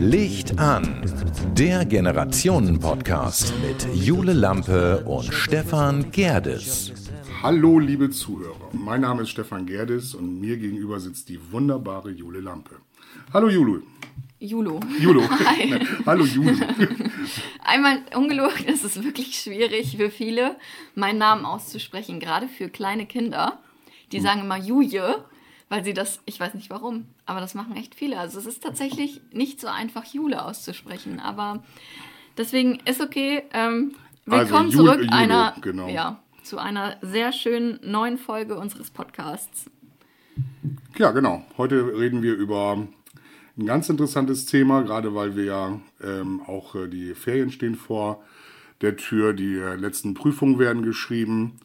Licht an, der Generationen-Podcast mit Jule Lampe und Stefan Gerdes. Hallo, liebe Zuhörer. Mein Name ist Stefan Gerdes und mir gegenüber sitzt die wunderbare Jule Lampe. Hallo, Julu. Julo. Julo. Hi. Hallo, Julu. Einmal ungelogen, es ist wirklich schwierig für viele, meinen Namen auszusprechen, gerade für kleine Kinder. Die Hm. sagen immer Juje, weil sie das, ich weiß nicht warum, aber das machen echt viele. Also es ist tatsächlich nicht so einfach, Jule auszusprechen, aber deswegen ist okay. Ähm, Also, willkommen Jul- zurück Julo, einer, genau. ja, zu einer sehr schönen neuen Folge unseres Podcasts. Ja, genau. Heute reden wir über ein ganz interessantes Thema, gerade weil wir ja ähm, auch äh, die Ferien stehen vor der Tür. Die äh, letzten Prüfungen werden geschrieben.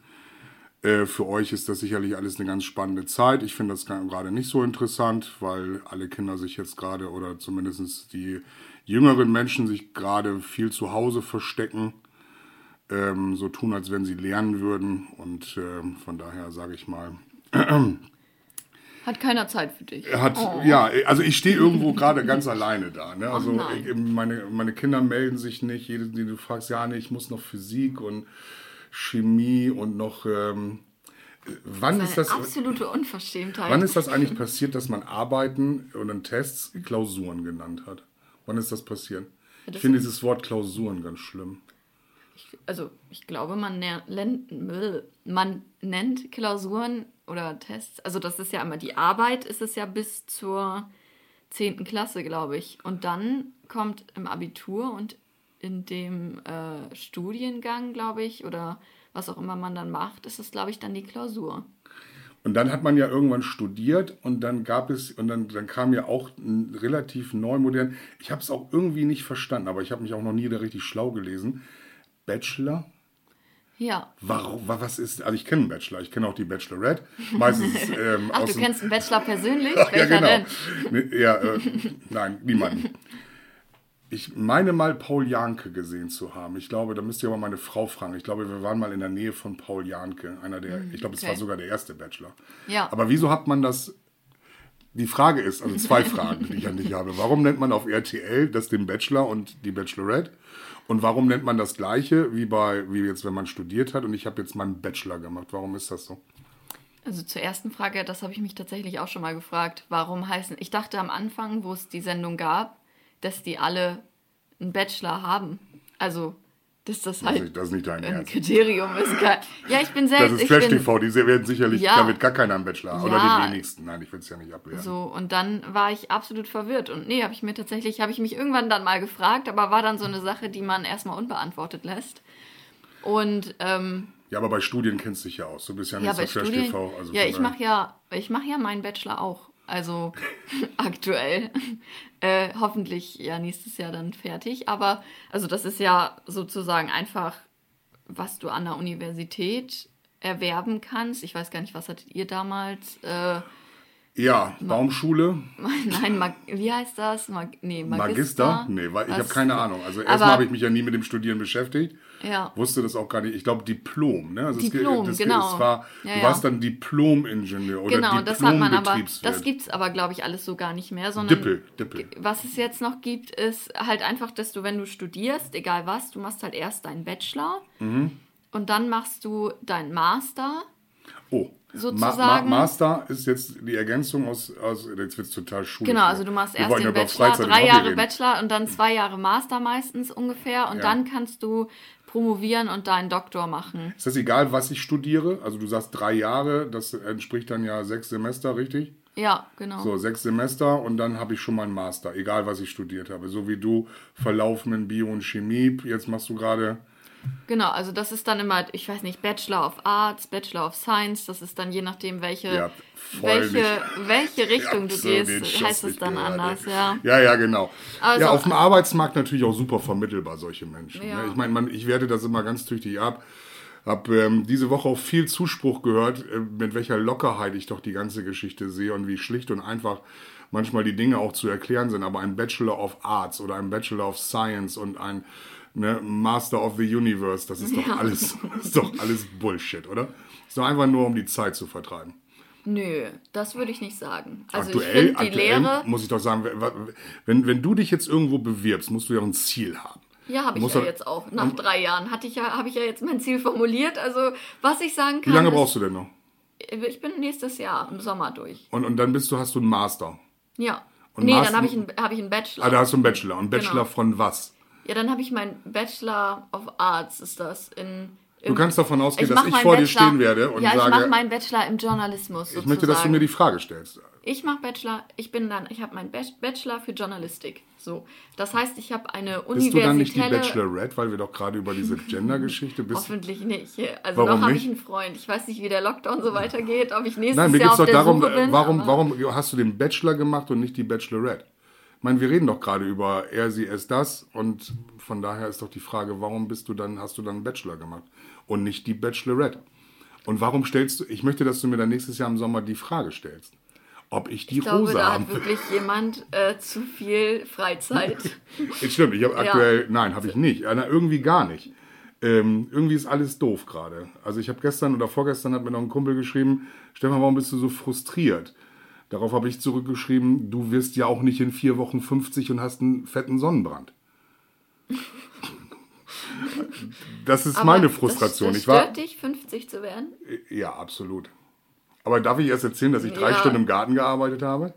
Äh, für euch ist das sicherlich alles eine ganz spannende Zeit. Ich finde das gerade nicht so interessant, weil alle Kinder sich jetzt gerade oder zumindest die jüngeren Menschen sich gerade viel zu Hause verstecken. Ähm, so tun, als wenn sie lernen würden. Und ähm, von daher sage ich mal, Hat keiner Zeit für dich. hat, Oh. ja, also ich stehe irgendwo gerade ganz alleine da. Ne? Also nein. ich, meine, meine Kinder melden sich nicht. Jede, die du fragst, ja, nee, ich muss noch Physik und Chemie und noch. Ähm, wann ist Eine das? absolute Unverschämtheit. Wann ist das eigentlich passiert, dass man Arbeiten und dann Tests Klausuren genannt hat? Wann ist das passiert? Ich das finde ist- dieses Wort Klausuren ganz schlimm. also ich glaube, man, man nennt Klausuren oder Tests, also das ist ja immer die Arbeit, ist es ja bis zur 10. Klasse, glaube ich. Und dann kommt im Abitur und in dem äh, Studiengang, glaube ich, oder was auch immer man dann macht, ist es, glaube ich, dann die Klausur. Und dann hat man ja irgendwann studiert und dann gab es, und dann, dann kam ja auch ein relativ neu modern, ich habe es auch irgendwie nicht verstanden, aber ich habe mich auch noch nie da richtig schlau gelesen. Bachelor? Ja. Warum, wa- was ist, also ich kenne einen Bachelor, ich kenne auch die Bachelorette. Meistens ähm, Ach, du kennst einen Bachelor persönlich? ja, Welcher genau. denn? Ne, Ja, äh, nein, niemanden. Ich meine mal Paul Janke gesehen zu haben. Ich glaube, da müsst ihr aber meine Frau fragen. Ich glaube, wir waren mal in der Nähe von Paul Janke, einer der, ich glaube, es war Hm, okay. sogar der erste Bachelor. Ja. Aber wieso hat man das? Die Frage ist, also zwei Fragen, die ich an dich habe. Warum nennt man auf RTL das den Bachelor und die Bachelorette? Und warum nennt man das Gleiche wie bei, wie jetzt, wenn man studiert hat? Und ich habe jetzt meinen Bachelor gemacht. Warum ist das so? Also zur ersten Frage, das habe ich mich tatsächlich auch schon mal gefragt. Warum heißen. Ich dachte am Anfang, wo es die Sendung gab, dass die alle einen Bachelor haben. Also, dass das Das ist halt nicht, das ist nicht dein ein Ernst. Kriterium ist. Geil. Ja, ich bin Das selbst. ist ich Trash bin, TV, die werden sicherlich, Ja. da wird gar keiner einen Bachelor. Oder Ja. die wenigsten. Nein, ich will es ja nicht abwehren. so, und dann war ich absolut verwirrt. Und nee, habe ich mir tatsächlich, habe ich mich irgendwann dann mal gefragt, aber war dann so eine Sache, die man erstmal unbeantwortet lässt. Und ähm, Ja, aber bei Studien kennst du dich ja aus. Du bist ja nicht Ja, so bei Trash Studien. TV. Also ja, ich mache ja, ich mache ja meinen Bachelor auch. Also aktuell. Äh, hoffentlich ja nächstes Jahr dann fertig. Aber also das ist ja sozusagen einfach, was du an der Universität erwerben kannst. Ich weiß gar nicht, was hattet ihr damals? Äh, Ja, Baumschule, nein, Mag wie heißt das? Mag nee, Magister? Magister? Nee, weil ich habe keine Ahnung. Also erstmal habe ich mich ja nie mit dem Studieren beschäftigt. Ja. Wusste das auch gar nicht. Ich glaube Diplom, ne? Also es Diplom, das, ge- genau. Es war, Ja, du ja. warst dann Diplom-Ingenieur oder Genau, das hat man aber, das gibt's aber, glaube ich, alles so gar nicht mehr, sondern Dippel, Dippel. was es jetzt noch gibt, ist halt einfach, dass du, wenn du studierst, egal was, du machst halt erst deinen Bachelor Mhm. und dann machst du deinen Master. Oh, sozusagen- Master ist jetzt die Ergänzung aus, aus jetzt wird es total schulisch. Genau, also du machst erst den Bachelor, drei Jahre. Bachelor und dann zwei Jahre Master meistens ungefähr und Ja. dann kannst du promovieren und deinen Doktor machen. Ist das egal, was ich studiere? Also du sagst drei Jahre, das entspricht dann ja sechs Semester, richtig? Ja, genau. So, sechs Semester und dann habe ich schon meinen Master, egal was ich studiert habe. So wie du verlaufen in Bio und Chemie. Jetzt machst du gerade. Genau, also das ist dann immer, ich weiß nicht, Bachelor of Arts, Bachelor of Science, das ist dann je nachdem, welche, Ja, welche, welche Richtung Ich du gehst, heißt es dann gehört, anders, ja. Ja, ja, genau. Also- ja, auf dem Arbeitsmarkt natürlich auch super vermittelbar, solche Menschen. Ja. Ne? Ich meine, ich werte das immer ganz tüchtig ab. Habe ähm, diese Woche auch viel Zuspruch gehört, äh, mit welcher Lockerheit ich doch die ganze Geschichte sehe und wie schlicht und einfach manchmal die Dinge auch zu erklären sind. Aber ein Bachelor of Arts oder ein Bachelor of Science und ein ne, Master of the Universe, das ist doch alles, das ist doch alles Bullshit, oder? Ist doch einfach nur, um die Zeit zu vertreiben. Nö, das würde ich nicht sagen. Also aktuell, ich die aktuell Lehre. muss ich doch sagen, wenn, wenn du dich jetzt irgendwo bewirbst, musst du ja ein Ziel haben. Ja, habe ich ja doch- jetzt auch. Nach drei Jahren hatte ich ja, habe ich ja jetzt mein Ziel formuliert. Also was ich sagen kann. Wie lange brauchst du denn noch? Ich bin nächstes Jahr im Sommer durch. Und, und dann bist du, hast du einen Master. Ja. Und nee, Master- dann habe ich, einen- hab ich einen Bachelor. Ah, da hast du einen Bachelor. Und Bachelor Genau. von was? Ja, dann habe ich meinen Bachelor of Arts, ist das. In, Du kannst davon ausgehen, dass mach ich vor dir Bachelor- stehen werde und ja, ich sage, mache meinen Bachelor im Journalismus. ich möchte, dass du sozusagen. mir die Frage stellst. Ich mache Bachelor, ich bin dann, ich habe meinen Bach- Bachelor für Journalistik. So. Das heißt, ich habe eine Bist du dann nicht die universitäre. Bachelorette, weil wir doch gerade über diese Gender-Geschichte bist? Hoffentlich nicht. Also Warum noch habe ich einen Freund. Ich weiß nicht, wie der Lockdown so weitergeht, ob ich nächstes Nein, mir Jahr geht es auf doch der darum, Suche bin. warum, warum hast du den Bachelor gemacht und nicht die Bachelorette? Ich meine, wir reden doch gerade über er, sie, es, das und von daher ist doch die Frage, warum bist du dann, hast du dann einen Bachelor gemacht und nicht die Bachelorette? Und warum stellst du, ich möchte, dass du mir dann nächstes Jahr im Sommer die Frage stellst, ob ich die Ich glaube, Rose da hat wirklich jemand äh, zu viel Freizeit. Stimmt, ich habe aktuell, nein, habe ich nicht. Ja, na, irgendwie gar nicht. Ähm, irgendwie ist alles doof gerade. Also ich habe gestern oder vorgestern hat mir noch ein Kumpel geschrieben, Stefan, warum bist du so frustriert? Darauf habe ich zurückgeschrieben, du wirst ja auch nicht in vier Wochen 50 und hast einen fetten Sonnenbrand. Das ist Aber meine Frustration. Das, das ich war, stört dich, 50 zu werden? ja, absolut. Aber darf ich erst erzählen, dass ich drei Ja. Stunden im Garten gearbeitet habe?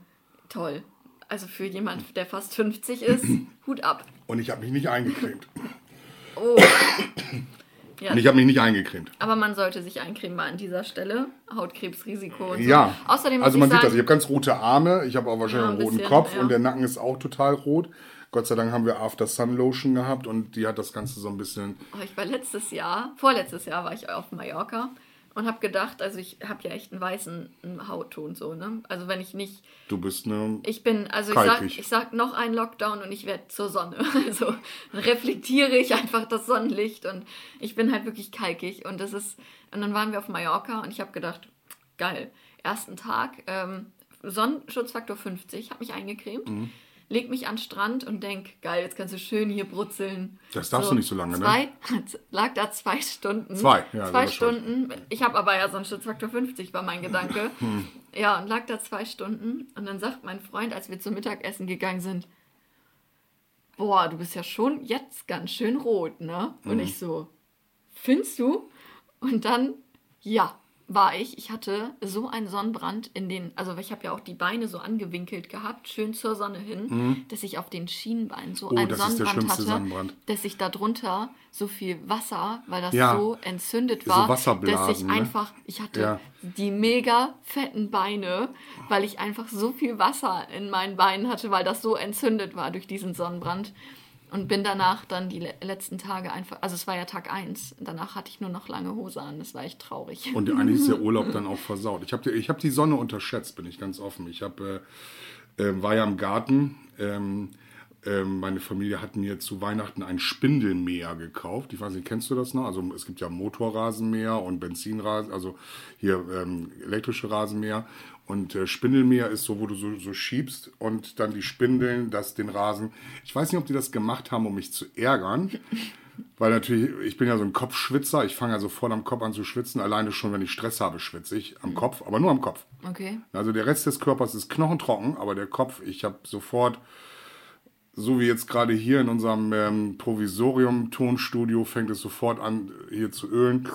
Toll. Also für jemand, der fast 50 ist, Hut ab. Und ich habe mich nicht eingecremt. Ja, Und ich habe mich nicht eingecremt. aber man sollte sich eincremen mal an dieser Stelle. Hautkrebsrisiko so. Ja, Außerdem also man ich sieht sagen, das. Ich habe ganz rote Arme, ich habe auch wahrscheinlich Ja, einen ein roten bisschen, Kopf ja. und der Nacken ist auch total rot. Gott sei Dank haben wir After Sun Lotion gehabt und die hat das Ganze so ein bisschen. Oh, ich war letztes Jahr, vorletztes Jahr war ich auf Mallorca und habe gedacht, also ich habe ja echt einen weißen Hautton so, ne? Also wenn ich nicht, Du bist eine. ich bin, also ich sag, Kalkig. ich sag noch einen Lockdown und ich werde zur Sonne. Also reflektiere ich einfach das Sonnenlicht und ich bin halt wirklich kalkig und das ist, und dann waren wir auf Mallorca und ich habe gedacht, geil, ersten Tag, ähm, Sonnenschutzfaktor 50, habe mich eingecremt. Mhm. Leg mich an den Strand und denk, geil, jetzt kannst du schön hier brutzeln. Das darfst du nicht so lange, ne? zwei, Lag da zwei Stunden. Zwei, ja, Zwei Stunden. Ich habe aber ja so einen Schutzfaktor 50, war mein Gedanke. Hm. Ja, und lag da zwei Stunden. Und dann sagt mein Freund, als wir zum Mittagessen gegangen sind, boah, du bist ja schon jetzt ganz schön rot, ne? Und Mhm. ich so, findest du? Und dann, ja, war ich. Ich hatte so einen Sonnenbrand in den, also ich habe ja auch die Beine so angewinkelt gehabt, schön zur Sonne hin, dass ich auf den Schienbeinen so Mhm. Oh, einen Sonnenbrand hatte, Sonnenbrand. dass ich da drunter so viel Wasser, weil das Ja. so entzündet So war, dass Wasserblasen, ich ne? einfach, ich hatte Ja. die mega fetten Beine, weil ich einfach so viel Wasser in meinen Beinen hatte, weil das so entzündet war durch diesen Sonnenbrand. Und bin danach dann die le letzten Tage einfach, also es war ja Tag 1, danach hatte ich nur noch lange Hose an, das war echt traurig. Und eigentlich ist der Urlaub dann auch versaut. Ich habe ich hab die Sonne unterschätzt, bin ich ganz offen. Ich hab, äh, äh, war ja im Garten. Ähm, ähm, meine Familie hat mir zu Weihnachten ein Spindelmäher gekauft. Ich weiß nicht, kennst du das noch? Also es gibt ja Motorrasenmäher und Benzinrasen, also hier ähm, elektrische Rasenmäher. Und äh, Spindelmäher ist so, wo du so, so schiebst und dann die Spindeln, das den Rasen. Ich weiß nicht, ob die das gemacht haben, um mich zu ärgern. Weil natürlich, ich bin ja so ein Kopfschwitzer. Ich fange ja sofort am Kopf an zu schwitzen. Alleine schon, wenn ich Stress habe, schwitze ich am Kopf, aber nur am Kopf. Okay. Also der Rest des Körpers ist knochentrocken, aber der Kopf, ich habe sofort, so wie jetzt gerade hier in unserem ähm, Provisorium-Tonstudio, fängt es sofort an, hier zu ölen.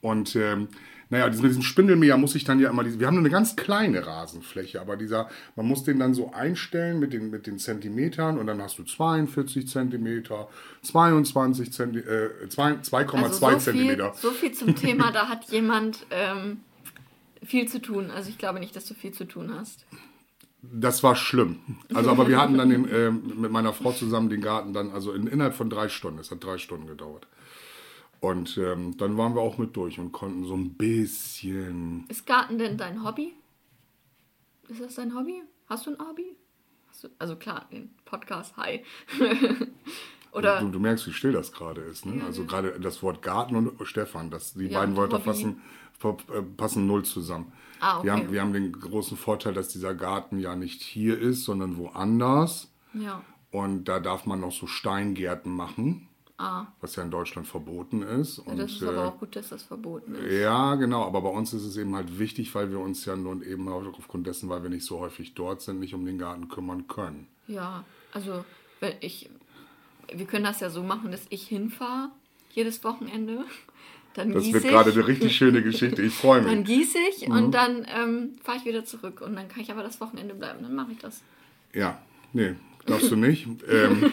Und ähm, naja, mit diesem Spindelmäher muss ich dann ja immer, diese- wir haben nur eine ganz kleine Rasenfläche, aber dieser, man muss den dann so einstellen mit den, mit den Zentimetern und dann hast du 42 Zentimeter, 22 Zenti, äh, 2,2 Also so viel, Zentimeter. so viel zum Thema, da hat jemand ähm, viel zu tun. Also ich glaube nicht, dass du viel zu tun hast. Das war schlimm. Also, aber wir hatten dann den, ähm, mit meiner Frau zusammen den Garten dann, also in, innerhalb von drei Stunden. Es hat drei Stunden gedauert. Und ähm, dann waren wir auch mit durch und konnten so ein bisschen. Ist Garten denn dein Hobby? Ist das dein Hobby? Hast du ein Hobby? Du, also klar, den Podcast, hi. Oder Du, du merkst, wie still das gerade ist. Ne? Also gerade das Wort Garten und Stefan, das, die Ja, beiden Wörter passen, äh, passen null zusammen. Ah, okay. wir, haben, wir haben den großen Vorteil, dass dieser Garten ja nicht hier ist, sondern woanders. ja. Und da darf man noch so Steingärten machen, Ah, was ja in Deutschland verboten ist. ja, Und, das ist äh, aber auch gut, dass das verboten ist. ja, genau, aber bei uns ist es eben halt wichtig, weil wir uns ja nun eben aufgrund dessen, weil wir nicht so häufig dort sind, nicht um den Garten kümmern können. Ja, also wenn ich, wir können das ja so machen, dass ich hinfahre jedes Wochenende. Dann Das wird ich, gerade eine richtig schöne Geschichte. Ich freue Dann mich. gieße ich Mhm. und dann ähm, fahre ich wieder zurück und dann kann ich aber das Wochenende bleiben. Dann mache ich das. Ja, nee, darfst du nicht. ähm,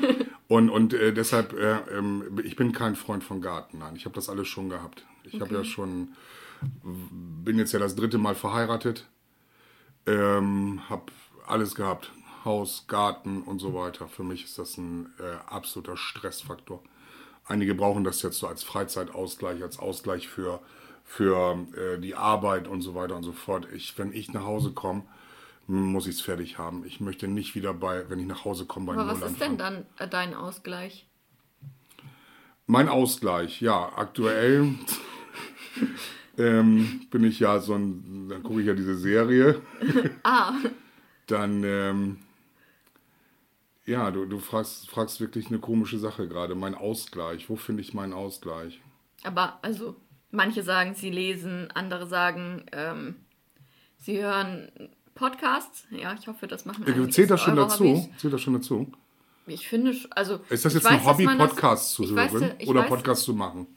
und und äh, deshalb, äh, ähm, ich bin kein Freund von Garten. Nein, ich habe das alles schon gehabt. Ich habe ja schon, bin jetzt ja das dritte Mal verheiratet, ähm, habe alles gehabt. Haus, Garten und so weiter. Für mich ist das ein äh, absoluter Stressfaktor. Einige brauchen das jetzt so als Freizeitausgleich, als Ausgleich für, für äh, die Arbeit und so weiter und so fort. Ich, wenn ich nach Hause komme, muss ich es fertig haben. Ich möchte nicht wieder bei, wenn ich nach Hause komme, bei Aber Null was ist anfangen. denn dann äh, dein Ausgleich? Mein Ausgleich, ja, aktuell ähm, bin ich ja so ein, dann gucke ich ja diese Serie. Ah, Dann, ähm, ja, du, du fragst, fragst wirklich eine komische Sache gerade. Mein Ausgleich, wo finde ich meinen Ausgleich? aber also manche sagen, sie lesen, andere sagen, ähm, sie hören Podcasts. Ja, ich hoffe, das machen einige. Zählt das schon dazu? Hobbys. Zählt das schon dazu? Ich finde, also Ist das jetzt ein weiß, Hobby, Podcasts zu hören weiß, ich oder weiß, Podcasts zu machen?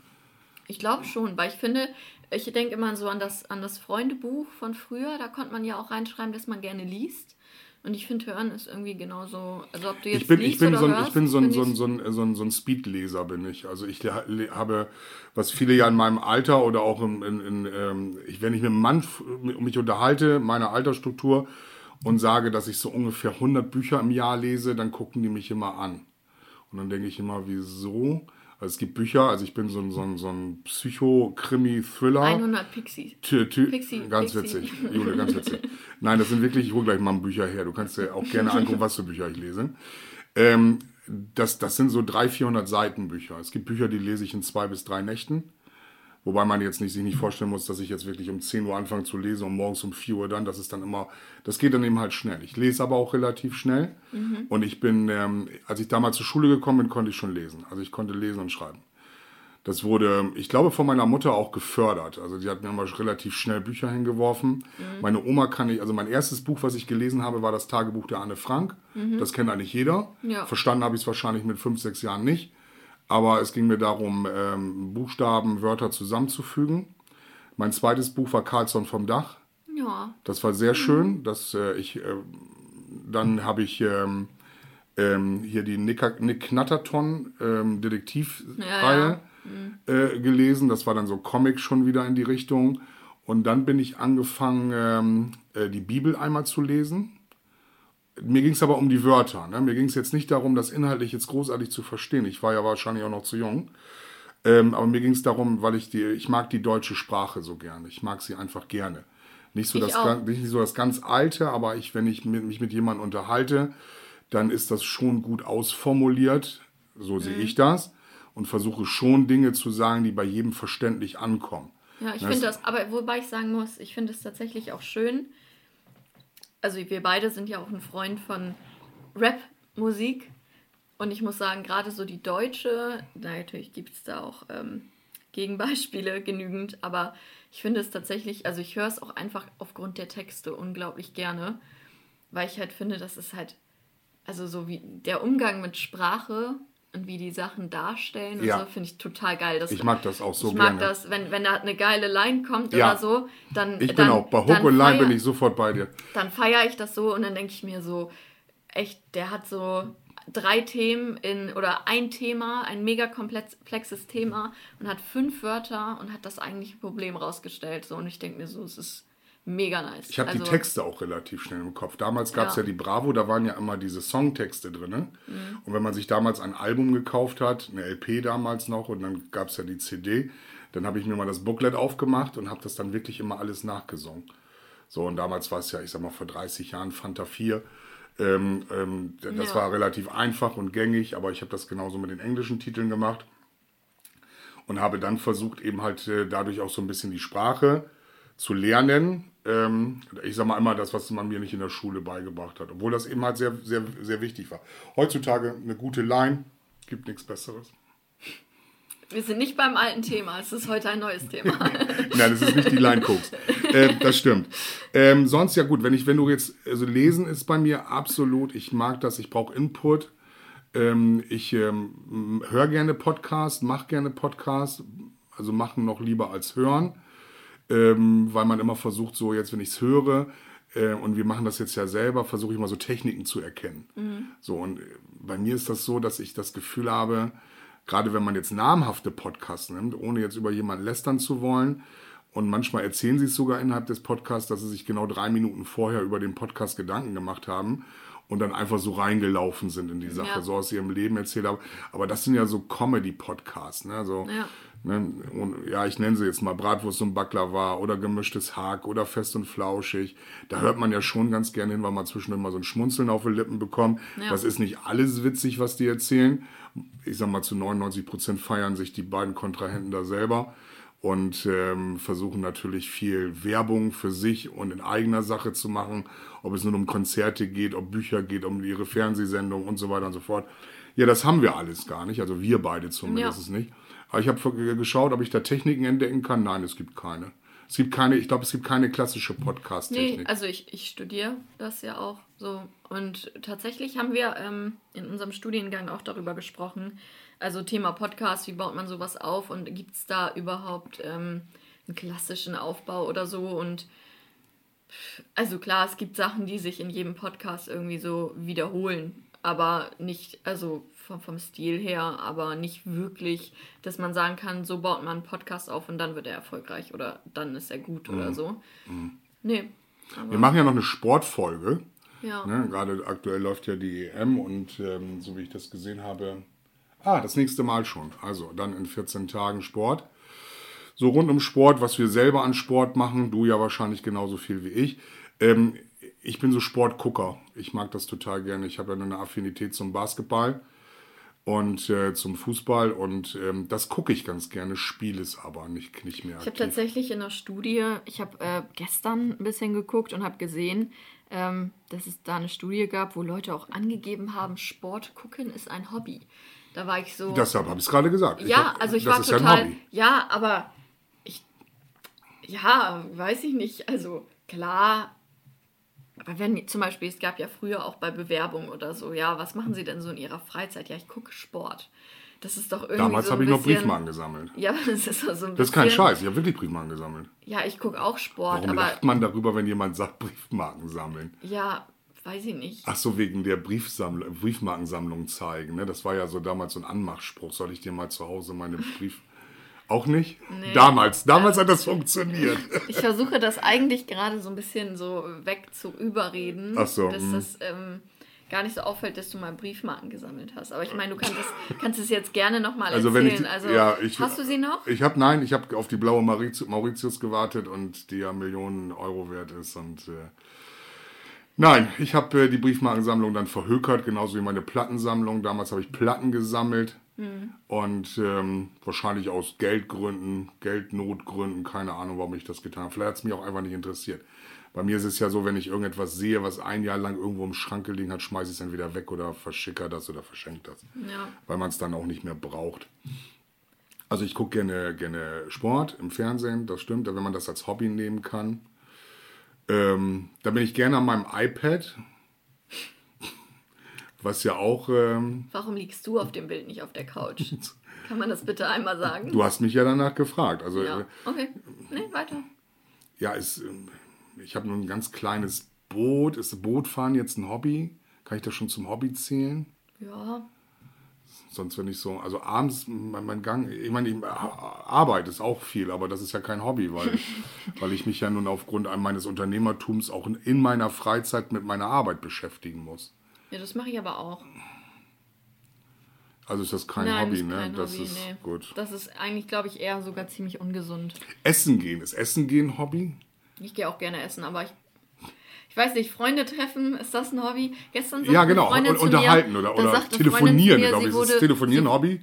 Ich glaube schon, weil ich finde, ich denke immer so an das, an das Freundebuch von früher. Da konnte man ja auch reinschreiben, dass man gerne liest. Und ich finde, hören ist irgendwie genauso. Also, ob du jetzt Ich bin, ich bin, so ein, hörst, ich bin so ein, so ein, so ein, so ein, so ein Speedleser bin ich. Also ich habe, was viele ja in meinem Alter oder auch in, in, in ähm, ich, wenn ich mit einem Mann mich unterhalte, meiner Altersstruktur und sage, dass ich so ungefähr 100 Bücher im Jahr lese, dann gucken die mich immer an. Und dann denke ich immer, wieso? Also es gibt Bücher, also ich bin so ein, so ein, so ein Psycho-Krimi-Thriller. 100 Pixies. Tü, tü, Pixie, ganz Pixie. witzig, Jule, ganz witzig. Nein, das sind wirklich, ich hole gleich mal Bücher her. Du kannst dir auch gerne angucken, was für Bücher ich lese. Ähm, das, das sind so 300, 400 Seiten Bücher. Es gibt Bücher, die lese ich in zwei bis drei Nächten. Wobei man jetzt nicht, sich nicht vorstellen muss, dass ich jetzt wirklich um 10 Uhr anfange zu lesen und morgens um 4 Uhr dann. Das ist dann immer, das geht dann eben halt schnell. Ich lese aber auch relativ schnell. Und ich bin, ähm, als ich damals zur Schule gekommen bin, konnte ich schon lesen. Also ich konnte lesen und schreiben. Das wurde, ich glaube, von meiner Mutter auch gefördert. Also die hat mir immer relativ schnell Bücher hingeworfen. Meine Oma kann ich, also mein erstes Buch, was ich gelesen habe, war das Tagebuch der Anne Frank. Das kennt eigentlich jeder. Ja. Verstanden habe ich es wahrscheinlich mit fünf, sechs Jahren nicht. Aber es ging mir darum, ähm, Buchstaben, Wörter zusammenzufügen. Mein zweites Buch war Carlsson vom Dach. Ja. Das war sehr schön. Das, äh, ich, äh, dann habe ich ähm, ähm, hier die Nick, Nick Knatterton ähm, Detektivreihe äh, gelesen. Das war dann so Comic schon wieder in die Richtung. Und dann bin ich angefangen, ähm, äh, die Bibel einmal zu lesen. Mir ging es aber um die Wörter. Ne? Mir ging es jetzt nicht darum, das inhaltlich jetzt großartig zu verstehen. Ich war ja wahrscheinlich auch noch zu jung. Ähm, aber mir ging es darum, weil ich die, ich mag die deutsche Sprache so gerne. Ich mag sie einfach gerne. Nicht so, Ich das, auch. gan- nicht so das ganz Alte, aber ich, wenn ich mit, mich mit jemandem unterhalte, dann ist das schon gut ausformuliert. So sehe Mhm. ich das. Und versuche schon Dinge zu sagen, die bei jedem verständlich ankommen. Ja, ich finde das, aber wobei ich sagen muss, ich finde es tatsächlich auch schön. Also wir beide sind ja auch ein Freund von Rap-Musik. Und ich muss sagen, gerade so die deutsche, na, natürlich gibt es da auch ähm, Gegenbeispiele genügend, aber ich finde es tatsächlich, also ich höre es auch einfach aufgrund der Texte unglaublich gerne, weil ich halt finde, das ist halt, also so wie der Umgang mit Sprache und wie die Sachen darstellen Ja. und so, finde ich total geil. Das, Ich mag das auch so ich mag gerne. das, wenn, wenn da eine geile Line kommt Ja. oder so, dann. Ich bin dann, auch, bei Hook und Line feier- bin ich sofort bei dir. Dann feiere ich das so und dann denke ich mir so, echt, der hat so drei Themen in oder ein Thema, ein mega komplexes Thema und hat fünf Wörter und hat das eigentliche Problem rausgestellt. So, und ich denke mir so, es ist mega nice. Ich habe Also, die Texte auch relativ schnell im Kopf. Damals gab es ja. Ja. die Bravo, da waren ja immer diese Songtexte drin. Und wenn man sich damals ein Album gekauft hat, eine LP damals noch, und dann gab es ja die CD, dann habe ich mir mal das Booklet aufgemacht und habe das dann wirklich immer alles nachgesungen. So, und damals war es ja, ich sag mal, vor 30 Jahren Fanta 4. Ähm, ähm, das Ja. war relativ einfach und gängig, aber ich habe das genauso mit den englischen Titeln gemacht und habe dann versucht, eben halt äh, dadurch auch so ein bisschen die Sprache zu lernen. Ähm, ich sage mal immer das, was man mir nicht in der Schule beigebracht hat. Obwohl das eben halt sehr, sehr, sehr wichtig war. Heutzutage eine gute Line, gibt nichts Besseres. Wir sind nicht beim alten Thema, es ist heute ein neues Thema. Nein, das ist nicht die Line Cooks. Äh, das stimmt. Ähm, sonst ja gut, wenn ich, wenn du jetzt, also lesen ist bei mir absolut, ich mag das, ich brauche Input. Ähm, ich ähm, höre gerne Podcasts, mache gerne Podcasts, also machen noch lieber als hören, ähm, weil man immer versucht, so jetzt, wenn ich es höre, äh, und wir machen das jetzt ja selber, versuche ich mal so Techniken zu erkennen. So, und äh, bei mir ist das so, dass ich das Gefühl habe, gerade wenn man jetzt namhafte Podcasts nimmt, ohne jetzt über jemanden lästern zu wollen, und manchmal erzählen sie es sogar innerhalb des Podcasts, dass sie sich genau drei Minuten vorher über den Podcast Gedanken gemacht haben und dann einfach so reingelaufen sind in die Sache, Ja. so aus ihrem Leben erzählt haben. Aber das sind ja so Comedy-Podcasts, ne? So, Ja. Ne? Und, ja, ich nenne sie jetzt mal Bratwurst und Baklava oder gemischtes Hack oder fest und flauschig. Da hört man ja schon ganz gerne hin, weil man zwischendurch mal so ein Schmunzeln auf die Lippen bekommt. Ja. Das ist nicht alles witzig, was die erzählen. Ich sag mal, zu 99 Prozent feiern sich die beiden Kontrahenten da selber und ähm, versuchen natürlich viel Werbung für sich und in eigener Sache zu machen, ob es nun um Konzerte geht, ob Bücher geht, um ihre Fernsehsendung und so weiter und so fort. Ja, das haben wir alles gar nicht, also wir beide zumindest Ja. nicht. Aber ich habe geschaut, ob ich da Techniken entdecken kann. Nein, es gibt keine. Es gibt keine, ich glaube, es gibt keine klassische Nee, Podcast-Technik. also ich, ich studiere das ja auch so. Und tatsächlich haben wir ähm, in unserem Studiengang auch darüber gesprochen. Also Thema Podcast, wie baut man sowas auf und gibt es da überhaupt ähm, einen klassischen Aufbau oder so? Und also klar, es gibt Sachen, die sich in jedem Podcast irgendwie so wiederholen, aber nicht, also vom, vom Stil her, aber nicht wirklich, dass man sagen kann, so baut man einen Podcast auf und dann wird er erfolgreich oder dann ist er gut oder so. Nee. Aber, wir machen ja noch eine Sportfolge. ja. Ne? Gerade aktuell läuft ja die EM und ähm, so wie ich das gesehen habe, ah, das nächste Mal schon. Also dann in 14 Tagen Sport. So rund um Sport, was wir selber an Sport machen, du ja wahrscheinlich genauso viel wie ich. Ähm, ich bin so Sportgucker. Ich mag das total gerne. Ich habe ja eine Affinität zum Basketball und äh, zum Fußball und ähm, das gucke ich ganz gerne, spiele es aber nicht, nicht mehr. Ich habe tatsächlich in der Studie, ich habe äh, gestern ein bisschen geguckt und habe gesehen, ähm, dass es da eine Studie gab, wo Leute auch angegeben haben, Sport gucken ist ein Hobby. Da war ich so. Deshalb habe ich es gerade gesagt. Ja, hab- also ich das war ist ja ein total. Hobby. Ja, aber ich. Ja, weiß ich nicht. Also klar. Aber wenn zum Beispiel, es gab ja früher auch bei Bewerbungen oder so, ja, was machen Sie denn so in Ihrer Freizeit? Ja, ich gucke Sport. Das ist doch irgendwie. Damals so habe ich noch bisschen- Briefmarken gesammelt. Ja, das ist doch so ein Das ist kein bisschen- Scheiß, ich habe wirklich Briefmarken gesammelt. Ja, ich gucke auch Sport, Warum aber lacht man darüber, wenn jemand sagt, Briefmarken sammeln? ja, weiß ich nicht. Ach so, wegen der Briefsamml Briefmarkensammlung zeigen. Ne? Das war ja so damals so ein Anmachspruch. Soll ich dir mal zu Hause meine Brief... Auch nicht? Nee. Damals, damals hat das funktioniert. Ich versuche das eigentlich gerade so ein bisschen so weg zu überreden, Ach so, dass mm. das ähm, gar nicht so auffällt, dass du mal Briefmarken gesammelt hast. Aber ich meine, du kannst es, kannst es jetzt gerne nochmal Also erzählen. wenn ich, also, ja, ich, hast du sie noch? Ich habe nein, ich habe auf die blaue Mauritius, Mauritius gewartet und die ja Millionen Euro wert ist und äh, nein, ich habe äh, die Briefmarkensammlung dann verhökert, genauso wie meine Plattensammlung. Damals habe ich Platten gesammelt und ähm, wahrscheinlich aus Geldgründen, Geldnotgründen, keine Ahnung, warum ich das getan habe. Vielleicht hat es mich auch einfach nicht interessiert. Bei mir ist es ja so, wenn ich irgendetwas sehe, was ein Jahr lang irgendwo im Schrank gelegen hat, schmeiße ich es entweder weg oder verschicke das oder verschenke das Ja. weil man es dann auch nicht mehr braucht. Also ich gucke gerne, gerne Sport im Fernsehen, das stimmt, wenn man das als Hobby nehmen kann. Ähm, da bin ich gerne an meinem iPad, was ja auch, ähm, Warum liegst du auf dem Bild nicht auf der Couch? Kann man das bitte einmal sagen? du hast mich ja danach gefragt. Also ja. äh, Okay. Nee, weiter. ja, ist, ähm, ich habe nur ein ganz kleines Boot. Ist Bootfahren jetzt ein Hobby? Kann ich das schon zum Hobby zählen? Ja. Sonst wenn ich so, also abends mein, mein Gang, ich meine, ich, Arbeit ist auch viel, aber das ist ja kein Hobby, weil, weil ich mich ja nun aufgrund meines Unternehmertums auch in, in meiner Freizeit mit meiner Arbeit beschäftigen muss. Ja, das mache ich aber auch. Also ist das kein Nein, Hobby, ist ne? kein das Hobby, ist nee. gut. Das ist eigentlich, glaube ich, eher sogar ziemlich ungesund. Essen gehen, ist Essen gehen ein Hobby? Ich gehe auch gerne essen, aber ich. Ich weiß nicht, Freunde treffen, ist das ein Hobby? Gestern sagte Ja, genau. Freundin Und zu unterhalten mir, oder, oder telefonieren, mir, glaube ich. wurde- Ist Telefonieren ein Hobby?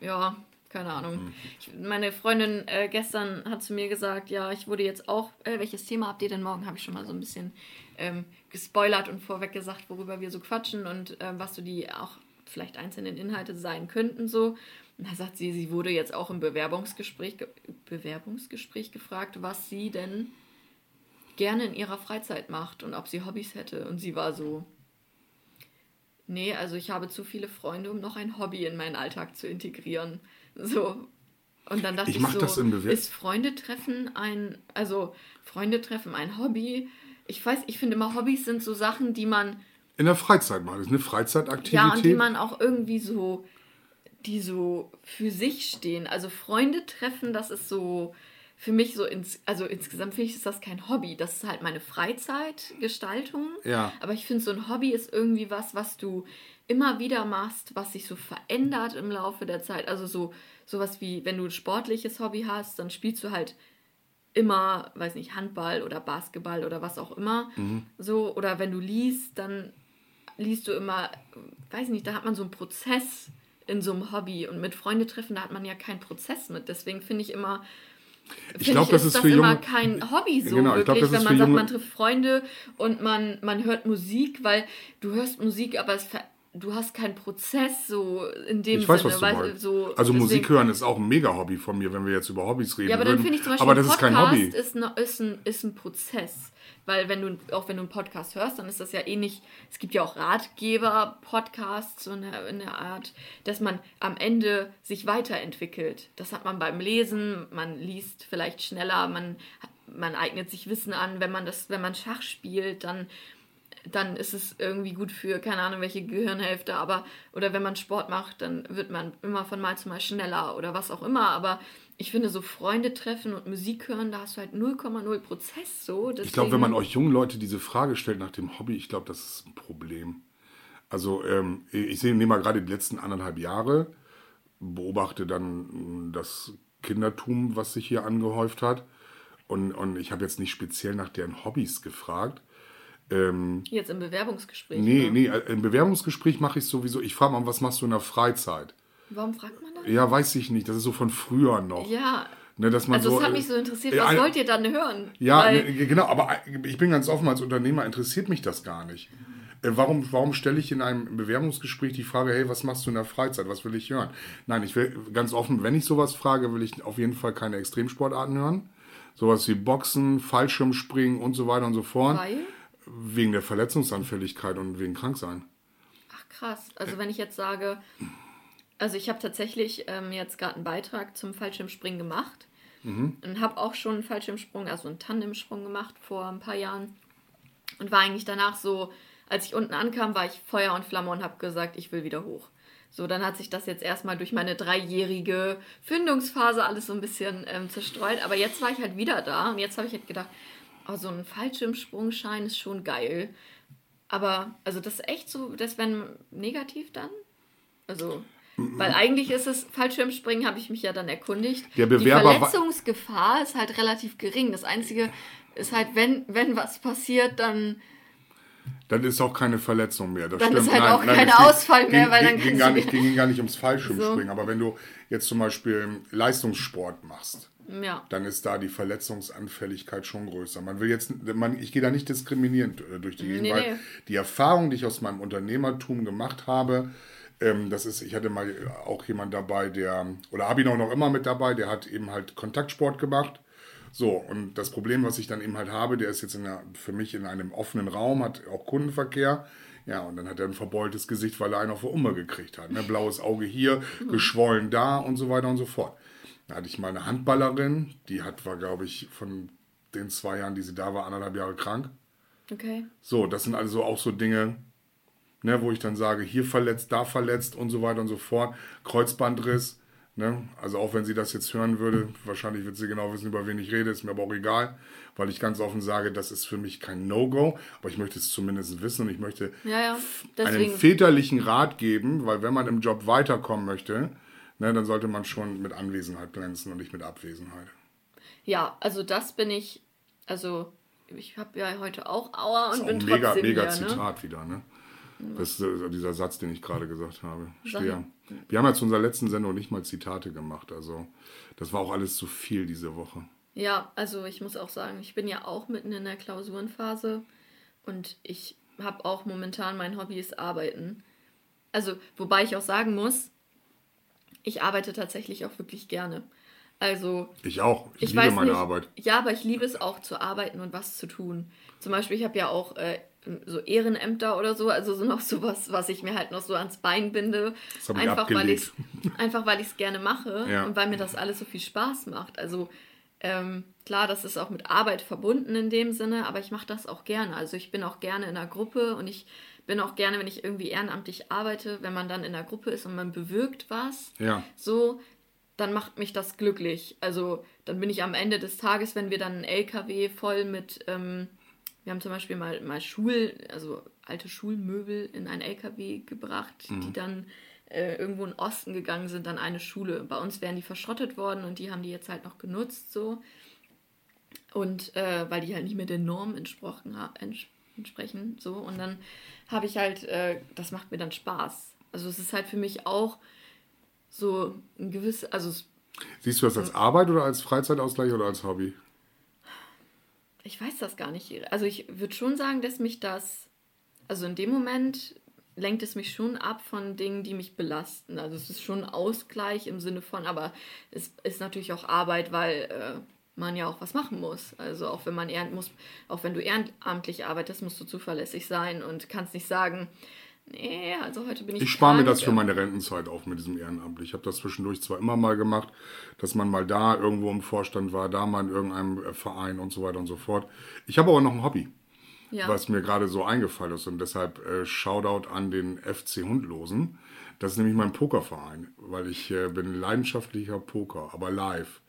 Ja, keine Ahnung. Ich, meine Freundin äh, gestern hat zu mir gesagt, ja, ich wurde jetzt auch, äh, welches Thema habt ihr denn morgen? Habe ich schon mal so ein bisschen ähm, gespoilert und vorweg gesagt, worüber wir so quatschen und äh, was so die auch vielleicht einzelnen Inhalte sein könnten so. Und da sagt sie, sie wurde jetzt auch im Bewerbungsgespräch, Bewerbungsgespräch gefragt, was sie denn gerne in ihrer Freizeit macht und ob sie Hobbys hätte. Und sie war so, nee, also ich habe zu viele Freunde, um noch ein Hobby in meinen Alltag zu integrieren. So. Und dann dachte ich, ich so, das ist Freundetreffen ein, also Freundetreffen ein Hobby? Ich weiß, ich finde immer, Hobbys sind so Sachen, die man in der Freizeit macht. Das ist eine Freizeitaktivität. Ja, und die man auch irgendwie so, die so für sich stehen. Also Freunde treffen, das ist so für mich so, ins, also insgesamt finde ich, ist das kein Hobby. Das ist halt meine Freizeitgestaltung. Ja. Aber ich finde, so ein Hobby ist irgendwie was, was du immer wieder machst, was sich so verändert im Laufe der Zeit. Also so sowas wie, wenn du ein sportliches Hobby hast, dann spielst du halt immer, weiß nicht, Handball oder Basketball oder was auch immer. Mhm. So, oder wenn du liest, dann liest du immer, weiß nicht, da hat man so einen Prozess in so einem Hobby und mit Freunde treffen, da hat man ja keinen Prozess mit. Deswegen finde ich immer, ich glaube, das ist, das für immer junge, kein Hobby so genau, wirklich, glaub, wenn man sagt, man trifft Freunde und man, man hört Musik, weil du hörst Musik, aber es ver du hast keinen Prozess so in dem ich weiß, Sinne. Was du weil, so, also Musik hören ist auch ein Mega-Hobby von mir, wenn wir jetzt über Hobbys reden. Ja, aber dann finde ich zum Beispiel, aber das Podcast ist kein Hobby. Ist, ne, ist, ein, ist ein Prozess. Weil wenn du, auch wenn du einen Podcast hörst, dann ist das ja ähnlich, es gibt ja auch Ratgeber-Podcasts so in der, in der Art, dass man am Ende sich weiterentwickelt. Das hat man beim Lesen, man liest vielleicht schneller, man, man eignet sich Wissen an, wenn man das, wenn man Schach spielt, dann dann ist es irgendwie gut für, keine Ahnung, welche Gehirnhälfte, aber, oder wenn man Sport macht, dann wird man immer von Mal zu Mal schneller oder was auch immer, aber ich finde, so Freunde treffen und Musik hören, da hast du halt 0,0 Prozess so. Deswegen... Ich glaube, wenn man euch jungen Leute diese Frage stellt nach dem Hobby, ich glaube, das ist ein Problem. Also, ähm, ich sehe, nehme mal gerade die letzten anderthalb Jahre, beobachte dann das Kindertum, was sich hier angehäuft hat. Und, und ich habe jetzt nicht speziell nach deren Hobbys gefragt, ähm, Jetzt im Bewerbungsgespräch? Nee, oder? nee, äh, im Bewerbungsgespräch mache ich sowieso. Ich frage mal, was machst du in der Freizeit? Warum fragt man das? Ja, weiß ich nicht. Das ist so von früher noch. Ja. Ne, dass man also, so, es hat mich so interessiert, was äh, wollt ihr dann hören? Ja, ne, genau, aber ich bin ganz offen, als Unternehmer interessiert mich das gar nicht. Äh, warum, warum stelle ich in einem Bewerbungsgespräch die Frage, hey, was machst du in der Freizeit? Was will ich hören? Nein, ich will ganz offen, wenn ich sowas frage, will ich auf jeden Fall keine Extremsportarten hören. Sowas wie Boxen, Fallschirmspringen und so weiter und so fort. Weil? Wegen der Verletzungsanfälligkeit und wegen Kranksein. Ach krass. Also wenn ich jetzt sage, also ich habe tatsächlich ähm, jetzt gerade einen Beitrag zum Fallschirmspringen gemacht mhm. und habe auch schon einen Fallschirmsprung, also einen Tandemsprung gemacht vor ein paar Jahren und war eigentlich danach so, als ich unten ankam, war ich Feuer und Flamme und habe gesagt, ich will wieder hoch. So, dann hat sich das jetzt erstmal durch meine dreijährige Findungsphase alles so ein bisschen ähm, zerstreut. Aber jetzt war ich halt wieder da und jetzt habe ich halt gedacht, Oh, so ein Fallschirmsprungschein ist schon geil. Aber, also das ist echt so, das wäre negativ dann? Also, weil eigentlich ist es, Fallschirmspringen habe ich mich ja dann erkundigt. Der Bewerber Die Verletzungsgefahr ist halt relativ gering. Das Einzige ist halt, wenn, wenn was passiert, dann dann ist auch keine Verletzung mehr. Das dann stimmt. ist halt nein, auch kein Ausfall mehr, ging, weil dann ging, gar nicht, ging gar nicht ums Fallschirmspringen. So. Aber wenn du jetzt zum Beispiel Leistungssport machst, ja. dann ist da die Verletzungsanfälligkeit schon größer. Man will jetzt, man, ich gehe da nicht diskriminierend äh, durch die Gegend, nee, weil nee. die Erfahrung, die ich aus meinem Unternehmertum gemacht habe, ähm, das ist, ich hatte mal auch jemand dabei, der, oder habe ihn auch noch immer mit dabei, der hat eben halt Kontaktsport gemacht. So, und das Problem, was ich dann eben halt habe, der ist jetzt in der, für mich in einem offenen Raum, hat auch Kundenverkehr. Ja, und dann hat er ein verbeultes Gesicht, weil er einen auf der Umme gekriegt hat. Ne? Blaues Auge hier, mhm. geschwollen da und so weiter und so fort. Da hatte ich mal eine Handballerin, die hat, war, glaube ich, von den zwei Jahren, die sie da war, anderthalb Jahre krank. Okay. So, das sind also auch so Dinge, ne, wo ich dann sage, hier verletzt, da verletzt und so weiter und so fort. Kreuzbandriss. Ne? Also auch wenn sie das jetzt hören würde, wahrscheinlich wird sie genau wissen, über wen ich rede, ist mir aber auch egal, weil ich ganz offen sage, das ist für mich kein No-Go, aber ich möchte es zumindest wissen und ich möchte ja, ja. einen väterlichen Rat geben, weil wenn man im Job weiterkommen möchte, ne, dann sollte man schon mit Anwesenheit glänzen und nicht mit Abwesenheit. Ja, also das bin ich, also ich habe ja heute auch Aua und bin mega, trotzdem mega hier, ne? Zitat ne? wieder, ne? Das ist äh, dieser Satz, den ich gerade gesagt habe. Steher. Wir haben ja zu unserer letzten Sendung nicht mal Zitate gemacht. Also das war auch alles zu viel diese Woche. Ja, also ich muss auch sagen, ich bin ja auch mitten in der Klausurenphase und ich habe auch momentan mein Hobby ist Arbeiten. Also, wobei ich auch sagen muss, ich arbeite tatsächlich auch wirklich gerne. Also, Ich auch. Ich, ich liebe meine nicht, Arbeit. Ja, aber ich liebe es auch zu arbeiten und was zu tun. Zum Beispiel, ich habe ja auch äh, so Ehrenämter oder so, also so noch sowas, was ich mir halt noch so ans Bein binde. Einfach, weil abgelegt. ich einfach weil ich es gerne mache Ja. und weil mir das alles so viel Spaß macht. Also ähm, klar, das ist auch mit Arbeit verbunden in dem Sinne, aber ich mache das auch gerne. Also ich bin auch gerne in einer Gruppe und ich bin auch gerne, wenn ich irgendwie ehrenamtlich arbeite, wenn man dann in einer Gruppe ist und man bewirkt was Ja. so, dann macht mich das glücklich. Also dann bin ich am Ende des Tages, wenn wir dann einen LKW voll mit, ähm, wir haben zum Beispiel mal, mal Schul, also alte Schulmöbel in einen LKW gebracht, die dann äh, irgendwo in den Osten gegangen sind, an eine Schule. Bei uns wären die verschrottet worden und die haben die jetzt halt noch genutzt so. Und äh, weil die halt nicht mehr der Norm entsprochen ents entsprechen, so. Und dann habe ich halt, äh, das macht mir dann Spaß. Also es ist halt für mich auch so ein gewisses, also Siehst du das als Arbeit oder als Freizeitausgleich oder als Hobby? Ich weiß das gar nicht. Also ich würde schon sagen, dass mich das, also in dem Moment lenkt es mich schon ab von Dingen, die mich belasten. Also es ist schon Ausgleich im Sinne von, aber es ist natürlich auch Arbeit, weil äh, man ja auch was machen muss. Also auch wenn man ehren muss, auch wenn du ehrenamtlich arbeitest, musst du zuverlässig sein und kannst nicht sagen, nee, also heute bin ich Ich spare mir das für meine Rentenzeit auf mit diesem Ehrenamt. Ich habe das zwischendurch zwar immer mal gemacht, dass man mal da irgendwo im Vorstand war, da mal in irgendeinem äh, Verein und so weiter und so fort. Ich habe aber noch ein Hobby, ja. was mir gerade so eingefallen ist und deshalb äh, Shoutout an den FC Hundlosen. Das ist nämlich mein Pokerverein, weil ich äh, bin leidenschaftlicher Poker, aber live.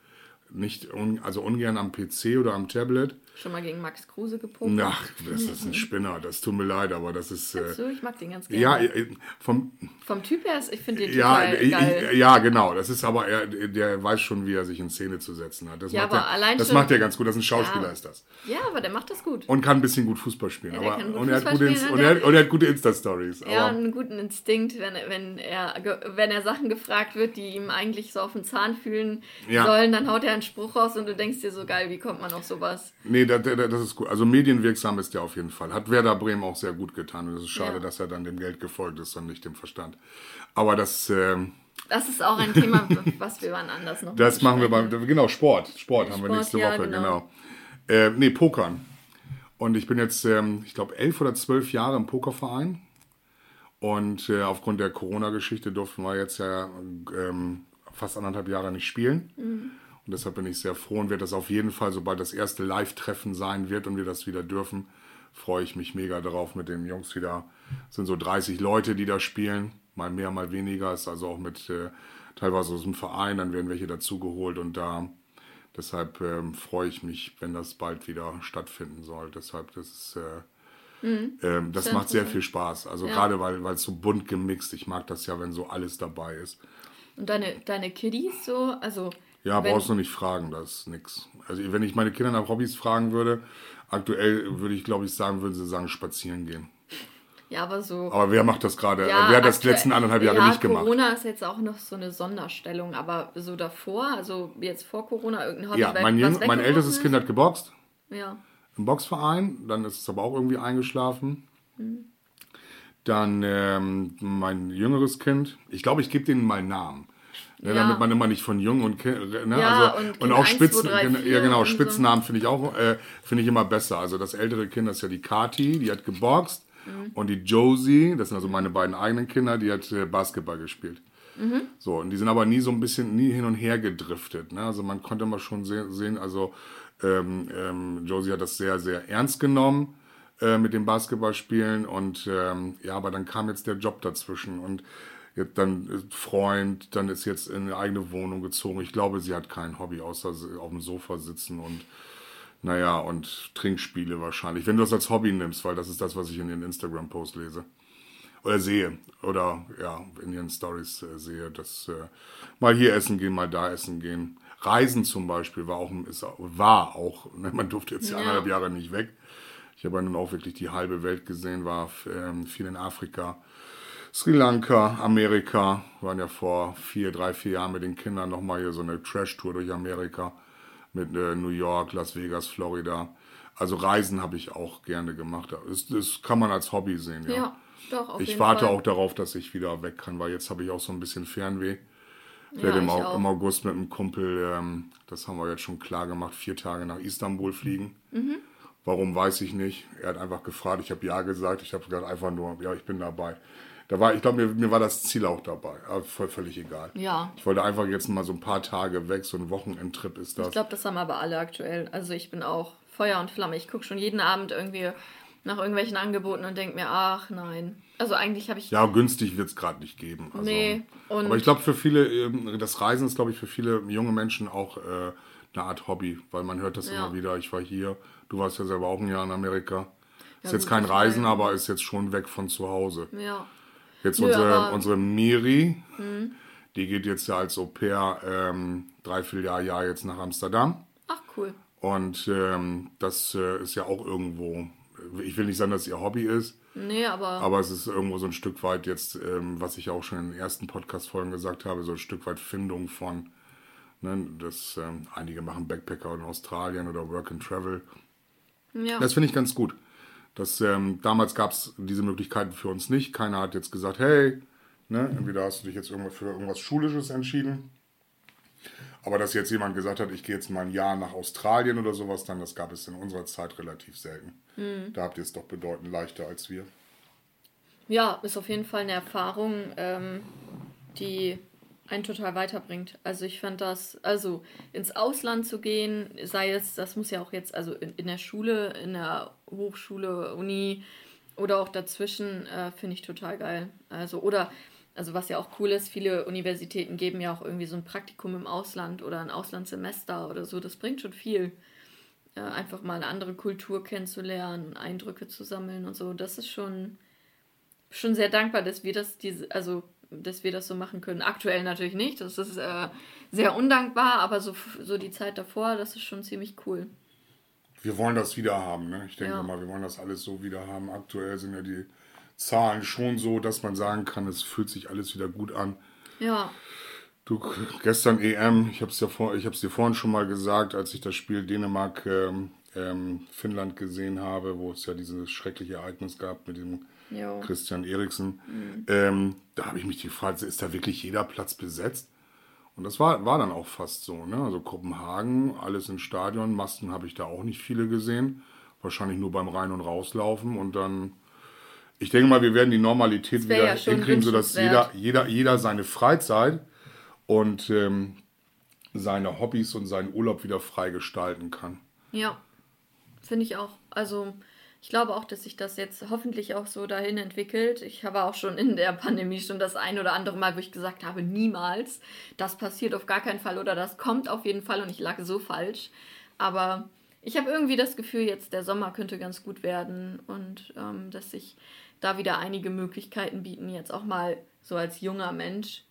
Nicht un also ungern am PC oder am Tablet. Schon mal gegen Max Kruse gepokert. Ach, das ist ein Spinner, das tut mir leid, aber das ist. Äh, So, ich mag den ganz gerne. ja, äh, vom, Vom Typ her, ist, ich finde den Ja, total ich, geil. ich, ja, genau. Das ist aber er, der weiß schon, wie er sich in Szene zu setzen hat. Das Ja, macht aber er, allein das schon- macht er ganz gut. Das ist ein Schauspieler, Ja. ist das. Ja, aber der macht das gut. Und kann ein bisschen gut Fußball spielen. Ja, aber, gut und, er hat Fußball gute, Inst- spielen und, und er der- hat, und er hat gute Insta-Stories. Aber einen guten Instinkt, wenn, wenn, er, wenn er Sachen gefragt wird, die ihm eigentlich so auf den Zahn fühlen Ja. sollen, dann haut er einen Spruch raus und du denkst dir so geil, wie kommt man auf sowas? nee, das, das das ist gut. Also medienwirksam ist der auf jeden Fall. Hat Werder Bremen auch sehr gut getan. Und es ist schade, Ja. dass er dann dem Geld gefolgt ist und nicht dem Verstand. Aber das, ähm, Das ist auch ein Thema, was wir wann anders noch das machen wir beim, genau, Sport. Sport haben wir Sport, nächste ja, Woche, genau. genau. Äh, nee, Pokern. Und ich bin jetzt, ähm, ich glaube, elf oder zwölf Jahre im Pokerverein. Und äh, aufgrund der Corona-Geschichte durften wir jetzt ja ähm, fast anderthalb Jahre nicht spielen. Und deshalb bin ich sehr froh und werde das auf jeden Fall, sobald das erste Live-Treffen sein wird und wir das wieder dürfen, freue ich mich mega darauf mit den Jungs wieder. Es sind so 30 Leute, die da spielen, mal mehr, mal weniger. Ist also auch mit äh, teilweise aus dem Verein, dann werden welche dazugeholt und da deshalb ähm, freue ich mich, wenn das bald wieder stattfinden soll. Deshalb, das ist äh, ähm, das Sehr macht sehr viel Spaß. Also Ja. gerade weil weil es so bunt gemixt. Ich mag das ja, wenn so alles dabei ist. Und deine, deine Kiddies so, also. Ja, wenn- brauchst du nicht fragen, das ist nix. Also wenn ich meine Kinder nach Hobbys fragen würde, aktuell würde ich glaube ich sagen, würden sie sagen, spazieren gehen. Ja, aber so. Aber wer macht das gerade? Ja, wer hat das die letzten anderthalb Jahre ja, nicht gemacht? Corona ist jetzt auch noch so eine Sonderstellung, aber so davor, also jetzt vor Corona, irgendein Hobby Ja, mein, Jüng, mein ältestes? Kind hat geboxt Ja. im Boxverein, dann ist es aber auch irgendwie eingeschlafen. Dann ähm, mein jüngeres Kind, ich glaube, ich gebe denen mal einen Namen. Ja. Damit man immer nicht von jung und ne, Ja, also, und und, auch 1, 2, Spitzen, 3, gen- 4 ja genau, und so. Spitznamen finde ich auch äh, finde ich immer besser. Also das ältere Kind das ist ja die Kati, die hat geboxt Mhm. und die Josie, das sind also meine beiden eigenen Kinder, die hat äh, Basketball gespielt. Mhm. So, und die sind aber nie so ein bisschen, nie hin und her gedriftet. Ne? Also man konnte mal schon se sehen, also ähm, ähm, Josie hat das sehr, sehr ernst genommen äh, mit dem Basketballspielen und ähm, ja, aber dann kam jetzt der Job dazwischen und dann ist Freund, dann ist jetzt in eine eigene Wohnung gezogen. Ich glaube, sie hat kein Hobby, außer auf dem Sofa sitzen und naja, und Trinkspiele wahrscheinlich. Wenn du das als Hobby nimmst, weil das ist das, was ich in den Instagram-Post lese oder sehe oder ja in ihren Stories äh, sehe, dass äh, mal hier essen gehen, mal da essen gehen. Reisen zum Beispiel war auch, ist, war auch, ne, man durfte jetzt ja Ja. anderthalb Jahre nicht weg. Ich habe ja nun auch wirklich die halbe Welt gesehen, war ähm, viel in Afrika, Sri Lanka, Amerika. Wir waren ja vor vier, drei, vier Jahren mit den Kindern nochmal hier so eine Trash-Tour durch Amerika mit äh, New York, Las Vegas, Florida. Also Reisen habe ich auch gerne gemacht. Das, das kann man als Hobby sehen, ja. Ja, doch, auf ich warte Fall. auch darauf, dass ich wieder weg kann, weil jetzt habe ich auch so ein bisschen Fernweh. Ich Ja, werde im, im August mit einem Kumpel, ähm, das haben wir jetzt schon klar gemacht, vier Tage nach Istanbul fliegen. Mhm. Warum weiß ich nicht. Er hat einfach gefragt, ich habe ja gesagt, ich habe gesagt einfach nur, ja, ich bin dabei. Da war, ich glaube, mir, mir war das Ziel auch dabei, aber voll, völlig egal. Ja. Ich wollte einfach jetzt mal so ein paar Tage weg, so ein Wochenendtrip ist das. Ich glaube, das haben aber alle aktuell. Also ich bin auch Feuer und Flamme. Ich gucke schon jeden Abend irgendwie nach irgendwelchen Angeboten und denke mir, ach nein. Also eigentlich habe ich. Ja, günstig wird es gerade nicht geben. Also, Nee, und- aber ich glaube, für viele, ähm, das Reisen ist, glaube ich, für viele junge Menschen auch äh, eine Art Hobby, weil man hört das Ja. immer wieder. Ich war hier, du warst ja selber auch ein Jahr in Amerika. Ist Ja, jetzt gut, kein Reisen, aber ist jetzt schon weg von zu Hause. Ja. Jetzt Nö, unsere, unsere Miri, die geht jetzt ja als Au pair ähm, dreiviertel Jahr, Jahr jetzt nach Amsterdam. Ach cool. Und ähm, das äh, ist ja auch irgendwo, ich will nicht sagen, dass es ihr Hobby ist, Nee, aber. aber es ist irgendwo so ein Stück weit jetzt, ähm, was ich auch schon in den ersten Podcast-Folgen gesagt habe, so ein Stück weit Findung von, ne, das, ähm, einige machen Backpacker in Australien oder Work and Travel. ja. Das finde ich ganz gut. Das, ähm, damals gab es diese Möglichkeiten für uns nicht. Keiner hat jetzt gesagt, hey, ne, entweder hast du dich jetzt für irgendwas Schulisches entschieden. Aber dass jetzt jemand gesagt hat, ich gehe jetzt mal ein Jahr nach Australien oder sowas, dann das gab es in unserer Zeit relativ selten. Da habt ihr es doch bedeutend leichter als wir. Ja, ist auf jeden Fall eine Erfahrung, ähm, die einen total weiterbringt. Also ich fand das, also ins Ausland zu gehen, sei es, das muss ja auch jetzt, also in, in der Schule, in der Hochschule, Uni oder auch dazwischen, äh, finde ich total geil. Also, oder, also was ja auch cool ist, viele Universitäten geben ja auch irgendwie so ein Praktikum im Ausland oder ein Auslandssemester oder so. Das bringt schon viel. Äh, einfach mal eine andere Kultur kennenzulernen, Eindrücke zu sammeln und so. Das ist schon schon sehr dankbar, dass wir das diese, also dass wir das so machen können. Aktuell natürlich nicht, das ist äh, sehr undankbar, aber so, so die Zeit davor, das ist schon ziemlich cool. Wir wollen das wieder haben, ne? Ich denke Ja. mal, wir wollen das alles so wieder haben. Aktuell sind ja die Zahlen schon so, dass man sagen kann, es fühlt sich alles wieder gut an. Ja, Du, gestern EM, ich habe es ja vor, ich dir vorhin schon mal gesagt, als ich das Spiel Dänemark ähm, ähm, Finnland gesehen habe, wo es ja dieses schreckliche Ereignis gab mit dem Jo. Christian Eriksen. Ähm, da habe ich mich gefragt, ist da wirklich jeder Platz besetzt? Und das war, war dann auch fast so. Ne? Also Kopenhagen, alles im Stadion, Masten habe ich da auch nicht viele gesehen. Wahrscheinlich nur beim Rein- und Rauslaufen. Und dann, ich denke mal, wir werden die Normalität wieder ja hinkriegen, sodass jeder, jeder, jeder seine Freizeit und ähm, seine Hobbys und seinen Urlaub wieder frei gestalten kann. ja, finde ich auch. Also ich glaube auch, dass sich das jetzt hoffentlich auch so dahin entwickelt. Ich habe auch schon in der Pandemie schon das ein oder andere Mal, wo ich gesagt habe, niemals, das passiert auf gar keinen Fall oder das kommt auf jeden Fall und ich lag so falsch. Aber ich habe irgendwie das Gefühl, jetzt der Sommer könnte ganz gut werden und ähm, dass sich da wieder einige Möglichkeiten bieten, jetzt auch mal so als junger Mensch.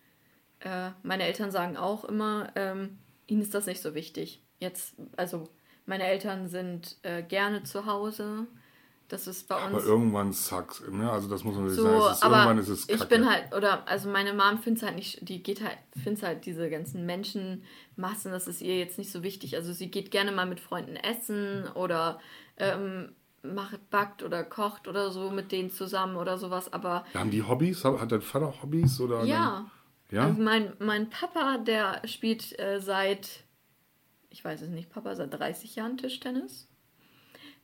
Äh, meine Eltern sagen auch immer, ähm, ihnen ist das nicht so wichtig. Jetzt, also meine Eltern sind äh, gerne zu Hause. Das ist bei Aber uns irgendwann sucks, ne? Also das muss man sich so, sagen. Es ist, aber irgendwann ist es ich kacke. bin halt, oder, also meine Mom findet halt nicht, die geht halt, findet halt diese ganzen Menschenmassen, das ist ihr jetzt nicht so wichtig. Also sie geht gerne mal mit Freunden essen oder ähm, macht, backt oder kocht oder so mit denen zusammen oder sowas, aber Haben die Hobbys? Hat dein Vater Hobbys? Oder ja. Ja? Also mein, mein Papa, der spielt äh, seit, ich weiß es nicht, Papa seit 30 Jahren Tischtennis.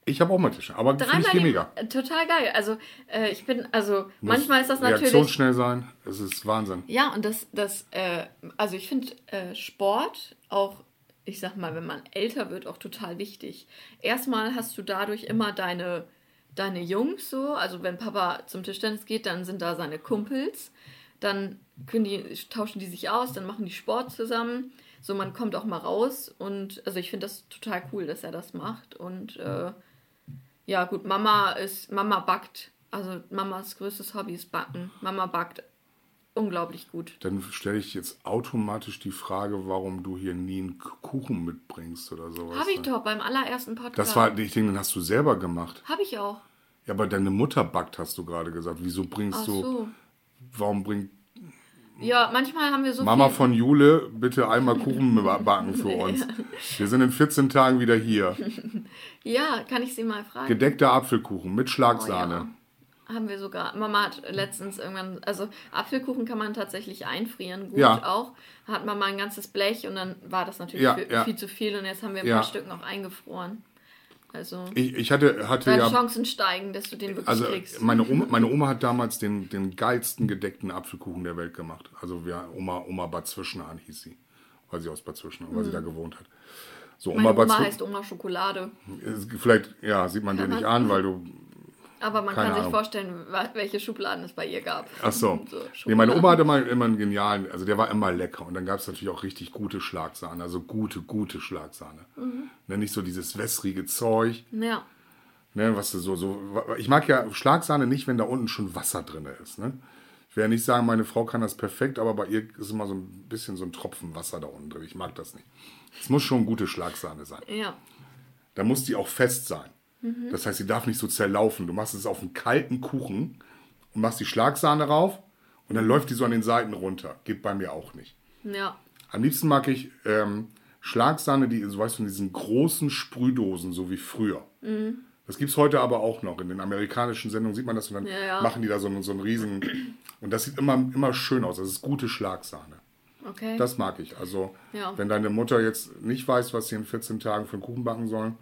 Ich habe auch mal Tische, aber finde ich die- mega. äh, Total geil. Also äh, ich bin, also Muss manchmal ist das natürlich. Reaktionsschnell sein, es ist Wahnsinn. Ja, und das, das äh, also ich finde äh, Sport auch, ich sag mal, wenn man älter wird, auch total wichtig. Erstmal hast du dadurch immer deine, deine Jungs so, also wenn Papa zum Tischtennis geht, dann sind da seine Kumpels, dann können die, tauschen die sich aus, dann machen die Sport zusammen. So, man kommt auch mal raus und also ich finde das total cool, dass er das macht. Und äh, ja, gut, Mama ist, Mama backt. Also Mamas größtes Hobby ist Backen. Mama backt unglaublich gut. Dann stelle ich jetzt automatisch die Frage, warum du hier nie einen Kuchen mitbringst oder sowas. Habe ich doch beim allerersten Podcast. Das war, ich denke, den hast du selber gemacht. Habe ich auch. Ja, aber deine Mutter backt, hast du gerade gesagt. Wieso bringst Ach du, so. warum bringt Ja, manchmal haben wir so Mama von Jule bitte einmal Kuchen backen für uns? Wir sind in 14 Tagen wieder hier. Ja, kann ich sie mal fragen. Gedeckter Apfelkuchen mit Oh, Schlagsahne. ja. Haben wir sogar. Mama hat letztens irgendwann, also Apfelkuchen kann man tatsächlich einfrieren, gut Ja. auch. Hat Mama ein ganzes Blech und dann war das natürlich Ja, viel, viel zu viel und jetzt haben wir ein paar Stück noch eingefroren. Also Ich, ich hatte, hatte deine ja. Chancen steigen, dass du den wirklich Also kriegst. meine Oma, meine Oma hat damals den, den geilsten gedeckten Apfelkuchen der Welt gemacht. Also wir, Oma, Oma Bad Zwischenahn hieß sie, weil sie aus Bad Zwischenahn, weil sie da gewohnt hat. So, Meine Oma Oma Bad heißt Oma Schokolade. Vielleicht, ja, sieht man dir nicht an, weil du. Aber man Keine kann sich Ahnung. vorstellen, welche Schubladen es bei ihr gab. Ach so. So, nee, meine. Oma hatte mal immer einen genialen, also der war immer lecker. Und dann gab es natürlich auch richtig gute Schlagsahne, also gute, gute Schlagsahne. Ne, nicht so dieses wässrige Zeug. Ja. Ne, was so, so, ich mag ja Schlagsahne nicht, wenn da unten schon Wasser drin ist. Ne? Ich werde nicht sagen, meine Frau kann das perfekt, aber bei ihr ist immer so ein bisschen so ein Tropfen Wasser da unten drin. Ich mag das nicht. Es muss schon gute Schlagsahne sein. Ja. Da muss die auch fest sein. Das heißt, sie darf nicht so zerlaufen. Du machst es auf einen kalten Kuchen und machst die Schlagsahne rauf und dann läuft die so an den Seiten runter. Geht bei mir auch nicht. Ja. Am liebsten mag ich ähm, Schlagsahne, die, so weißt du, in diesen großen Sprühdosen, so wie früher. Das gibt es heute aber auch noch. In den amerikanischen Sendungen sieht man das und dann Ja, ja. machen die da so, einen- so einen riesen. Und das sieht immer, immer schön aus. Das ist gute Schlagsahne. Okay. Das mag ich. Also, Ja. wenn deine Mutter jetzt nicht weiß, was sie in 14 Tagen für einen Kuchen backen soll,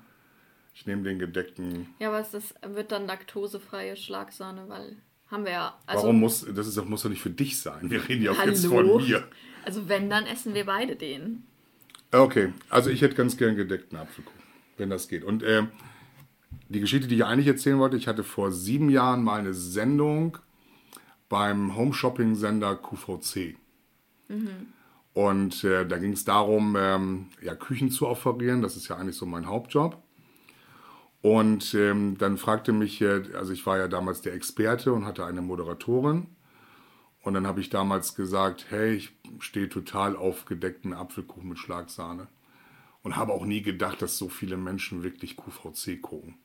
ich nehme den gedeckten. ja, aber es ist, wird dann laktosefreie Schlagsahne, weil haben wir ja. Also, Warum muss das ist, muss doch nicht für dich sein? Wir reden ja auch Hallo? jetzt von mir. Also wenn, dann essen wir beide den. Okay, also ich hätte ganz gern gedeckten Apfelkuchen, wenn das geht. Und ähm, die Geschichte, die ich eigentlich erzählen wollte, ich hatte vor sieben Jahren mal eine Sendung beim Home-Shopping-Sender QVC. Und äh, da ging es darum, ähm, ja, Küchen zu offerieren. Das ist ja eigentlich so mein Hauptjob. Und ähm, dann fragte mich, äh, also ich war ja damals der Experte und hatte eine Moderatorin. Und dann habe ich damals gesagt, hey, ich stehe total auf gedeckten Apfelkuchen mit Schlagsahne. Und habe auch nie gedacht, dass so viele Menschen wirklich QVC gucken.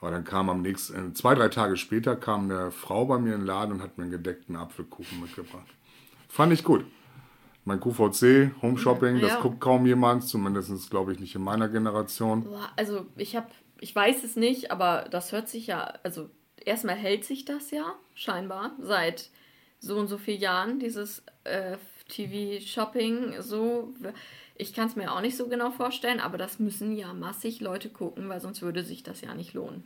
Aber dann kam am nächsten, äh, zwei, drei Tage später kam eine Frau bei mir in den Laden und hat mir einen gedeckten Apfelkuchen mitgebracht. Fand ich gut. Mein QVC, Home Shopping, das Ja. guckt kaum jemand, zumindest glaube ich nicht in meiner Generation. Also ich habe, ich weiß es nicht, aber das hört sich ja, also erstmal hält sich das ja scheinbar seit so und so vielen Jahren, dieses äh, TV-Shopping so. Ich kann es mir auch nicht so genau vorstellen, aber das müssen ja massig Leute gucken, weil sonst würde sich das ja nicht lohnen.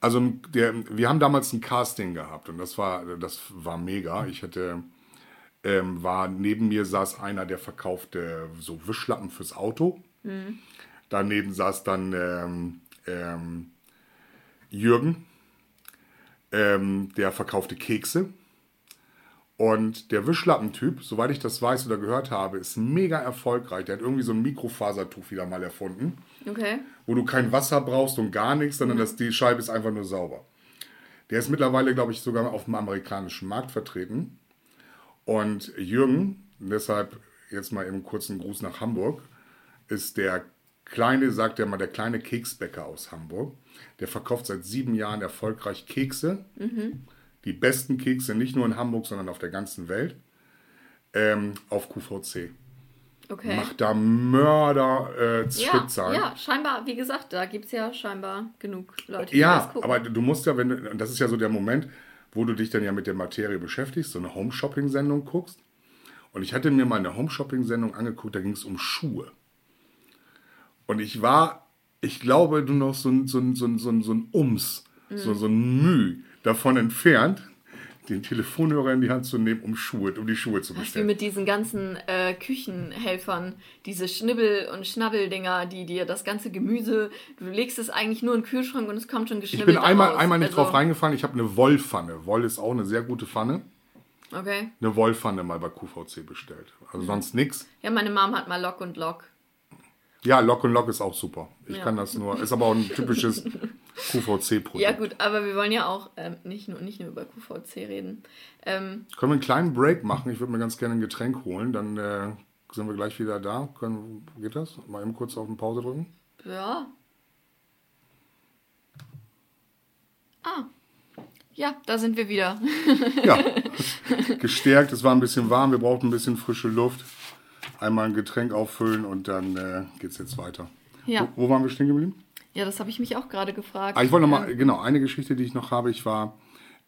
Also der, wir haben damals ein Casting gehabt und das war, das war mega. Ich hatte, ähm, war neben mir saß einer, der verkaufte so Wischlappen fürs Auto. Daneben saß dann ähm, ähm, Jürgen, ähm, der verkaufte Kekse. Und der Wischlappentyp, soweit ich das weiß oder gehört habe, ist mega erfolgreich. Der hat irgendwie so ein Mikrofasertuch wieder mal erfunden Okay. wo du kein Wasser brauchst und gar nichts, sondern dass die Scheibe ist einfach nur sauber. Der ist mittlerweile, glaube ich, sogar auf dem amerikanischen Markt vertreten. Und Jürgen, deshalb jetzt mal eben kurz einen Gruß nach Hamburg, ist der kleine, sagt er mal, der kleine Keksbäcker aus Hamburg. Der verkauft seit sieben Jahren erfolgreich Kekse. Die besten Kekse, nicht nur in Hamburg, sondern auf der ganzen Welt. Ähm, auf QVC. Okay. Macht da Mörder äh, ja, ja, scheinbar, wie gesagt, da gibt es ja scheinbar genug Leute, die das Ja, gucken. aber du musst ja, wenn du, und das ist ja so der Moment, wo du dich dann ja mit der Materie beschäftigst, so eine Home-Shopping-Sendung guckst. Und ich hatte mir mal eine Home-Shopping-Sendung angeguckt, da ging es um Schuhe. Und ich war, ich glaube, du noch so ein, so ein, so ein, so ein, so ein Ums, so, so ein Müh davon entfernt, den Telefonhörer in die Hand zu nehmen, um Schuhe, um die Schuhe zu Das ist wie bestellen. mit diesen ganzen äh, Küchenhelfern, diese Schnibbel- und Schnabbeldinger, die dir das ganze Gemüse, du legst es eigentlich nur in den Kühlschrank und es kommt schon Ich geschnibbelt bin einmal, raus. einmal nicht Also, drauf reingefallen, ich habe eine Wollpfanne. Woll ist auch eine sehr gute Pfanne. Okay. Eine Wollpfanne mal bei QVC bestellt. Also sonst nix. Ja, meine Mom hat mal Lock und Lock. Ja, Lock und Lock ist auch super. Ich Ja. kann das nur. Ist aber auch ein typisches QVC-Produkt. Ja gut, aber wir wollen ja auch ähm, nicht, nur, nicht nur über QVC reden. Ähm, Können wir einen kleinen Break machen? Ich würde mir ganz gerne ein Getränk holen. Dann äh, sind wir gleich wieder da. Können, geht das? Mal eben kurz auf den Pause drücken. ja. Ah. Ja, da sind wir wieder. Ja, gestärkt. Es war ein bisschen warm. Wir brauchten ein bisschen frische Luft. Einmal ein Getränk auffüllen und dann äh, geht es jetzt weiter. Ja. Wo, wo waren wir stehen geblieben? Ja, das habe ich mich auch gerade gefragt. Ah, ich wollte noch mal, Ähm, genau, eine Geschichte, die ich noch habe. Ich war,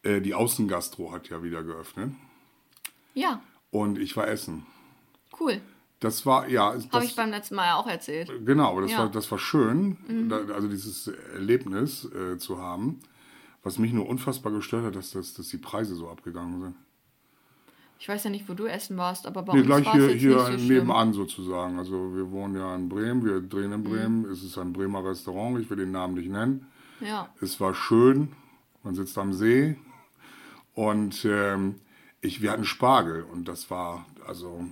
äh, die Außengastro hat ja wieder geöffnet. ja, Und ich war essen. cool. Das war, ja, Habe ich beim letzten Mal ja auch erzählt. genau, aber das, Ja. war, das war schön, da, also dieses Erlebnis äh, zu haben. Was mich nur unfassbar gestört hat, dass, dass, dass die Preise so abgegangen sind. Ich weiß ja nicht, wo du essen warst, aber bei Nee, uns gleich hier, hier so schlimm. nebenan sozusagen. Also wir wohnen ja in Bremen, wir drehen in Bremen. Es ist ein Bremer Restaurant, ich will den Namen nicht nennen. Ja, Es war schön, man sitzt am See und ähm, ich, wir hatten Spargel und das war, also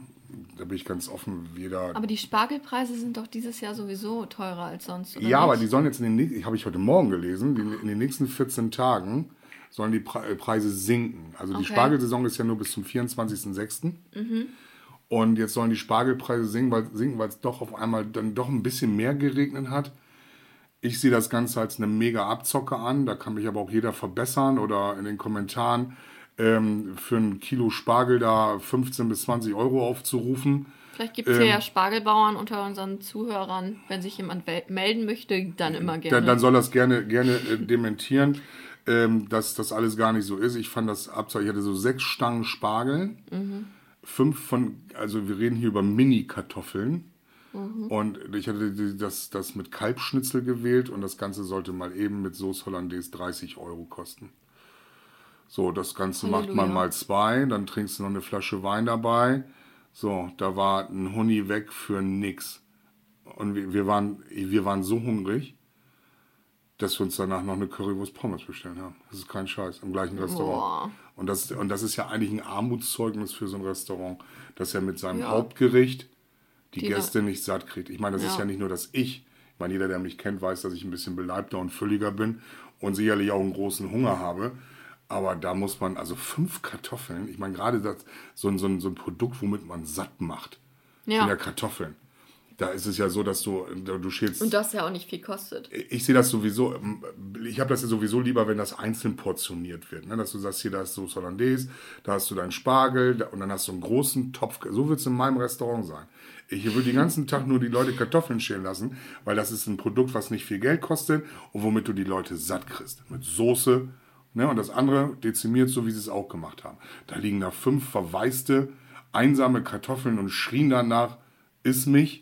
da bin ich ganz offen, jeder... aber die Spargelpreise sind doch dieses Jahr sowieso teurer als sonst. Oder ja, aber nicht? die sollen jetzt in den nächsten, habe ich heute Morgen gelesen, in den nächsten 14 Tagen sollen die äh, Preise sinken. Also die Okay. Mhm. Spargelsaison ist ja nur bis zum 24.06. Und jetzt sollen die Spargelpreise sinken, weil es doch auf einmal dann doch ein bisschen mehr geregnet hat. Ich sehe das Ganze als eine mega Abzocke an. Da kann mich aber auch jeder verbessern oder in den Kommentaren ähm, für ein Kilo Spargel da 15 bis 20 Euro aufzurufen. Vielleicht gibt es ähm, ja Spargelbauern unter unseren Zuhörern. Wenn sich jemand melden möchte, dann immer gerne. Dann, dann soll das gerne, gerne äh, dementieren, ähm, dass das alles gar nicht so ist. Ich fand das Abzeichen, ich hatte so sechs Stangen Spargel, fünf von, also wir reden hier über Mini-Kartoffeln. Und ich hatte das, das mit Kalbschnitzel gewählt und das Ganze sollte mal eben mit Sauce Hollandaise 30 Euro kosten. So, das Ganze macht man Halleluja. mal zwei, dann trinkst du noch eine Flasche Wein dabei. So, da war ein Huni weg für nix. Und wir, wir, waren, wir waren so hungrig, dass wir uns danach noch eine Currywurst Pommes bestellen haben. Das ist kein Scheiß, im gleichen Restaurant. Und das, und das ist ja eigentlich ein Armutszeugnis für so ein Restaurant, dass er mit seinem Ja. Hauptgericht die, Die Gäste nicht satt kriegt. Ich meine, das ist Ja. ja nicht nur, dass ich, ich meine, jeder, der mich kennt, weiß, dass ich ein bisschen beleibter und fülliger bin und sicherlich auch einen großen Hunger habe. Aber da muss man, also fünf Kartoffeln, ich meine, gerade das, so, ein- so, ein- so ein Produkt, womit man satt macht, Ja. sind ja Kartoffeln. Da ist es ja so, dass du, du schälst Und das ja auch nicht viel kostet. ich sehe das sowieso, ich habe das ja sowieso lieber, wenn das einzeln portioniert wird. Ne? Dass du sagst, hier, da hast du Hollandaise, da hast du deinen Spargel und dann hast du einen großen Topf. So wird es in meinem Restaurant sein. Ich würde den ganzen Tag nur die Leute Kartoffeln schälen lassen, weil das ist ein Produkt, was nicht viel Geld kostet und womit du die Leute satt kriegst. Mit Soße. Ne? Und das andere dezimiert, so wie sie es auch gemacht haben. Da liegen da fünf verwaiste, einsame Kartoffeln und schrien danach, iss mich,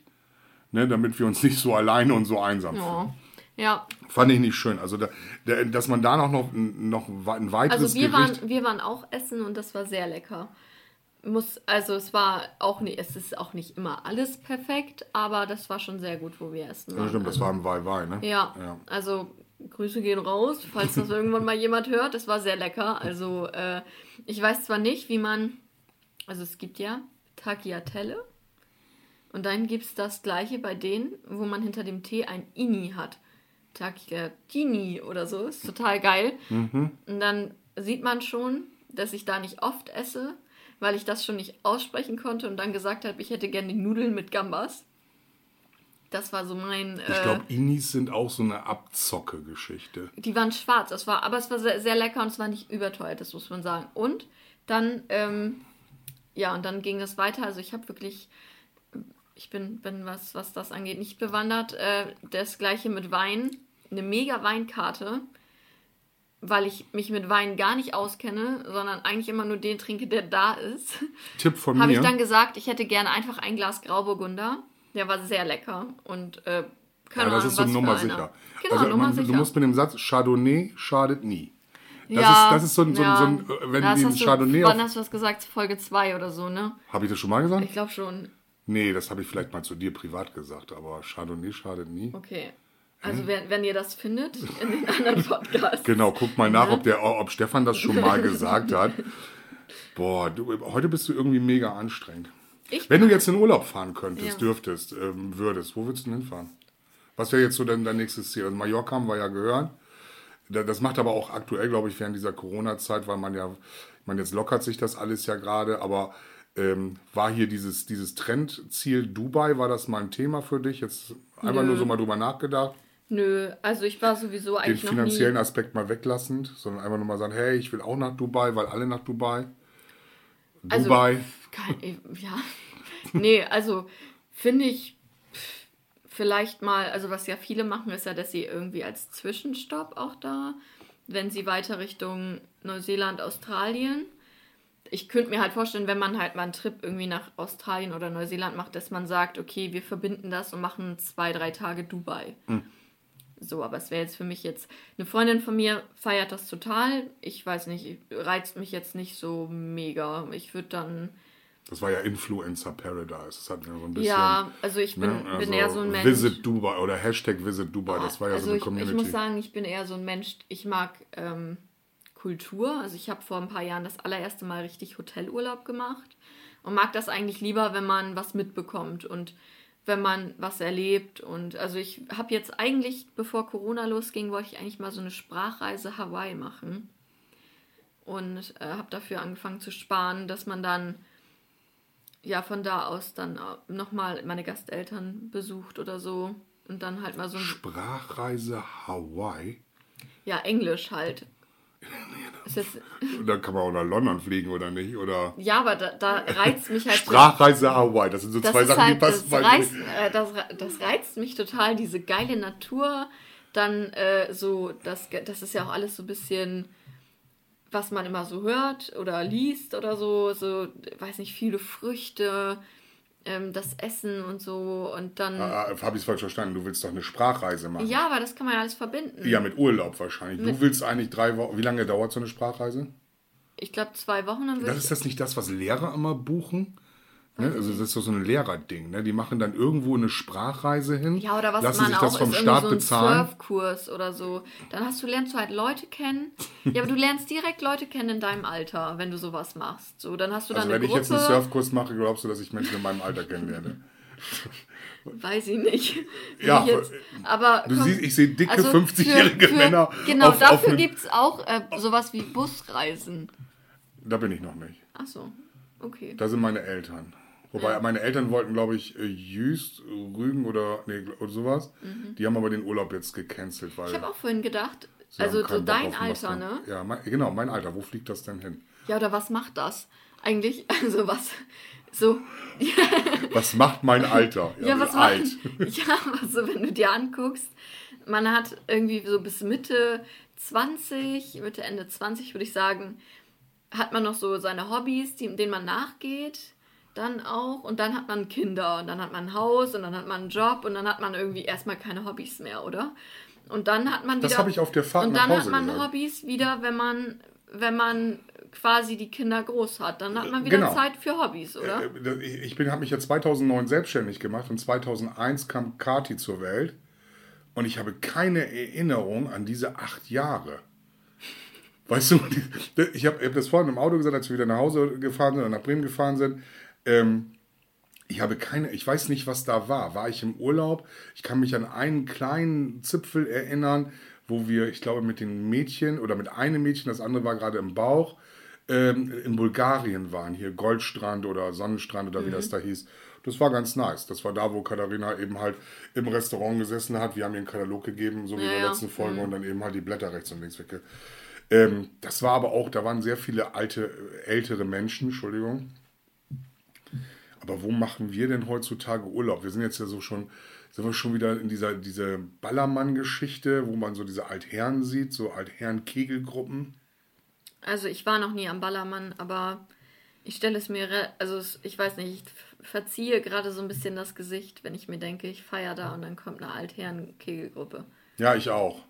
ne? damit wir uns nicht so alleine und so einsam fühlen. Oh. Ja, Fand ich nicht schön. Also, da, da, dass man da noch, noch, noch ein weiteres also wir Gericht. waren, wir waren auch essen und das war sehr lecker. Muss, also es war auch nicht, es ist auch nicht immer alles perfekt, aber das war schon sehr gut, wo wir essen ja, stimmt, das war im Wei-Wei, ne? Ja, ja. also Grüße gehen raus, falls das irgendwann mal jemand hört. Das war sehr lecker. Also äh, ich weiß zwar nicht, wie man, also es gibt ja Tagliatelle und dann gibt es das gleiche bei denen, wo man hinter dem T ein Ini hat. Tagliatini oder so, ist total geil. Mhm. Und dann sieht man schon, dass ich da nicht oft esse, weil ich das schon nicht aussprechen konnte und dann gesagt habe, ich hätte gerne die Nudeln mit Gambas. Das war so mein. Ich äh, glaube, Inis sind auch so eine Abzocke-Geschichte. die waren schwarz, das war, aber es war sehr, sehr lecker und es war nicht überteuert, das muss man sagen. Und dann, ähm, ja, und dann ging es weiter. Also ich habe wirklich, ich bin, bin was, was das angeht, nicht bewandert. Äh, das gleiche mit Wein, eine mega Weinkarte, weil ich mich mit Wein gar nicht auskenne, sondern eigentlich immer nur den trinke, der da ist. Tipp von Habe ich mir. dann gesagt, ich hätte gerne einfach ein Glas Grauburgunder. Der war sehr lecker und äh, keine ja, das Ahnung, ist so Nummer sicher. Genau, also, Nummer man, sicher. Du musst mit dem Satz, Chardonnay schadet nie. Das, Ja, ist, das ist so ein, so ein, so ein äh, wenn Das die ein hast du- Chardonnay Wann hast du das gesagt? Folge 2 oder so, ne? Habe ich das schon mal gesagt? Ich glaube schon. Nee, das habe ich vielleicht mal zu dir privat gesagt, aber Chardonnay schadet nie. Okay. Also wenn, wenn ihr das findet in den anderen Podcasts. Genau, guck mal nach, ob, der, ob Stefan das schon mal gesagt hat. Boah, du, heute bist du irgendwie mega anstrengend. Ich Wenn du jetzt in Urlaub fahren könntest, Ja. dürftest, ähm, würdest, wo würdest du denn hinfahren? Was wäre jetzt so dein, dein nächstes Ziel? Also Mallorca haben wir ja gehört. da- das macht aber auch aktuell, glaube ich, während dieser Corona-Zeit, weil man ja, meine, jetzt lockert sich das alles ja gerade, aber ähm, war hier dieses, dieses Trendziel Dubai, war das mal ein Thema für dich? Jetzt einfach Nö. nur so mal drüber nachgedacht, Nö, also ich war sowieso den eigentlich noch finanziellen nie. Aspekt mal weglassend, sondern einfach nur mal sagen, hey, ich will auch nach Dubai, weil alle nach Dubai. Also- Dubai. Kein, ja. Nee, also finde ich vielleicht mal, also was ja viele machen, ist ja, dass sie irgendwie als Zwischenstopp auch da, wenn sie weiter Richtung Neuseeland, Australien. Ich könnte mir halt vorstellen, wenn man halt mal einen Trip irgendwie nach Australien oder Neuseeland macht, dass man sagt, okay, wir verbinden das und machen zwei, drei Tage Dubai. So, aber es wäre jetzt für mich jetzt. Eine Freundin von mir feiert das total. Ich weiß nicht, reizt mich jetzt nicht so mega. Ich würde dann. Das war ja Influencer Paradise. Das hat mir so ein bisschen. Ja, also ich bin, ne, bin also eher so ein Mensch. Visit Dubai oder Hashtag Visit Dubai, das war ja also so eine ich, Community. ich muss sagen, ich bin eher so ein Mensch, ich mag ähm, Kultur. Also ich habe vor ein paar Jahren das allererste Mal richtig Hotelurlaub gemacht und mag das eigentlich lieber, wenn man was mitbekommt und wenn man was erlebt. Und also ich habe jetzt eigentlich, bevor Corona losging, wollte ich eigentlich mal so eine Sprachreise Hawaii machen. Und äh, habe dafür angefangen zu sparen, dass man dann ja von da aus dann nochmal meine Gasteltern besucht oder so. Und dann halt mal so ein Sprachreise Hawaii. Ja, Englisch halt. Da kann man auch nach London fliegen oder nicht? Oder ja, aber da, da reizt mich halt. Sprachreise Hawaii. Das sind so das zwei Sachen, die halt, das, passen bei reizt, äh, das, das reizt mich total, diese geile Natur. Dann äh, so, das, das ist ja auch alles so ein bisschen, was man immer so hört oder liest oder so. So, weiß nicht, viele Früchte, ähm, das Essen und so. Und dann. Ah, Habe ich es falsch verstanden? Du willst doch eine Sprachreise machen. ja, aber das kann man ja alles verbinden. Ja, mit Urlaub wahrscheinlich. Du willst eigentlich drei Wochen. Wie lange dauert so eine Sprachreise? Ich glaube, zwei Wochen dann Das ist das nicht das, was Lehrer immer buchen? Ne? Also das ist doch so ein Lehrerding. Ne? Die machen dann irgendwo eine Sprachreise hin, Ja, oder was lassen man sich auch das vom ist, Staat so ein bezahlen. Surfkurs oder so. Dann hast du, lernst du halt Leute kennen. Ja, aber du lernst direkt Leute kennen in deinem Alter, wenn du sowas machst. So, dann hast du Also dann wenn eine ich jetzt einen Gruppe. Surfkurs mache, glaubst du, dass ich Menschen in meinem Alter kennenlerne? Weiß ich nicht. Ja, ich jetzt, aber Du komm, siehst, ich sehe dicke also 50-jährige für- für- Männer. Genau, auf, dafür gibt es auch äh, sowas wie Busreisen. Da bin ich noch nicht. Ach so, okay. Da sind meine Eltern. Wobei Ja. meine Eltern wollten, glaube ich, äh, Jüst, Rügen oder, nee, oder sowas. Die haben aber den Urlaub jetzt gecancelt, weil Mhm. Ich habe auch vorhin gedacht, sie also so dein Alter, ne? Ja, mein, genau, mein Alter. Wo fliegt das denn hin? Ja, oder was macht das? Eigentlich, also was, so, Was macht mein Alter? Ja, was alt. alt. Ja, also wenn du dir anguckst, man hat irgendwie so bis Mitte 20, Mitte, Ende 20 würde ich sagen, hat man noch so seine Hobbys, die, denen man nachgeht, dann auch. Und dann hat man Kinder und dann hat man ein Haus und dann hat man einen Job und dann hat man irgendwie erstmal keine Hobbys mehr, oder? Und dann hat man wieder. Das habe ich auf der Fahrt Und dann hat man gesagt. Hobbys wieder, wenn man, wenn man quasi die Kinder groß hat. Dann hat man wieder Genau. Zeit für Hobbys, oder? Äh, Ich bin, habe mich ja 2009 selbstständig gemacht und 2001 kam Kati zur Welt und ich habe keine Erinnerung an diese acht Jahre. Weißt du, ich habe hab das vorhin im Auto gesagt, als wir wieder nach Hause gefahren sind oder nach Bremen gefahren sind. Ähm, ich habe keine, ich weiß nicht, was da war. War ich im Urlaub? Ich kann mich an einen kleinen Zipfel erinnern, wo wir, ich glaube, mit den Mädchen oder mit einem Mädchen, das andere war gerade im Bauch, ähm, in Bulgarien waren, hier Goldstrand oder Sonnenstrand oder wie das da hieß. Das war ganz nice. Das war da, wo Katharina eben halt im Restaurant gesessen hat. Wir haben ihr einen Katalog gegeben, so wie Ja, in der letzten Folge, und dann eben halt die Blätter rechts und links wegge. Ähm, das war aber auch, da waren sehr viele alte, ältere Menschen, Entschuldigung. Aber wo machen wir denn heutzutage Urlaub? Wir sind jetzt ja so schon, sind wir schon wieder in dieser diese Ballermann-Geschichte, wo man so diese Altherren sieht, so Altherren-Kegelgruppen. Also ich war noch nie am Ballermann, aber ich stelle es mir, also ich weiß nicht, ich verziehe gerade so ein bisschen das Gesicht, wenn ich mir denke, ich feiere da und dann kommt eine Altherren-Kegelgruppe. Ja, ich auch.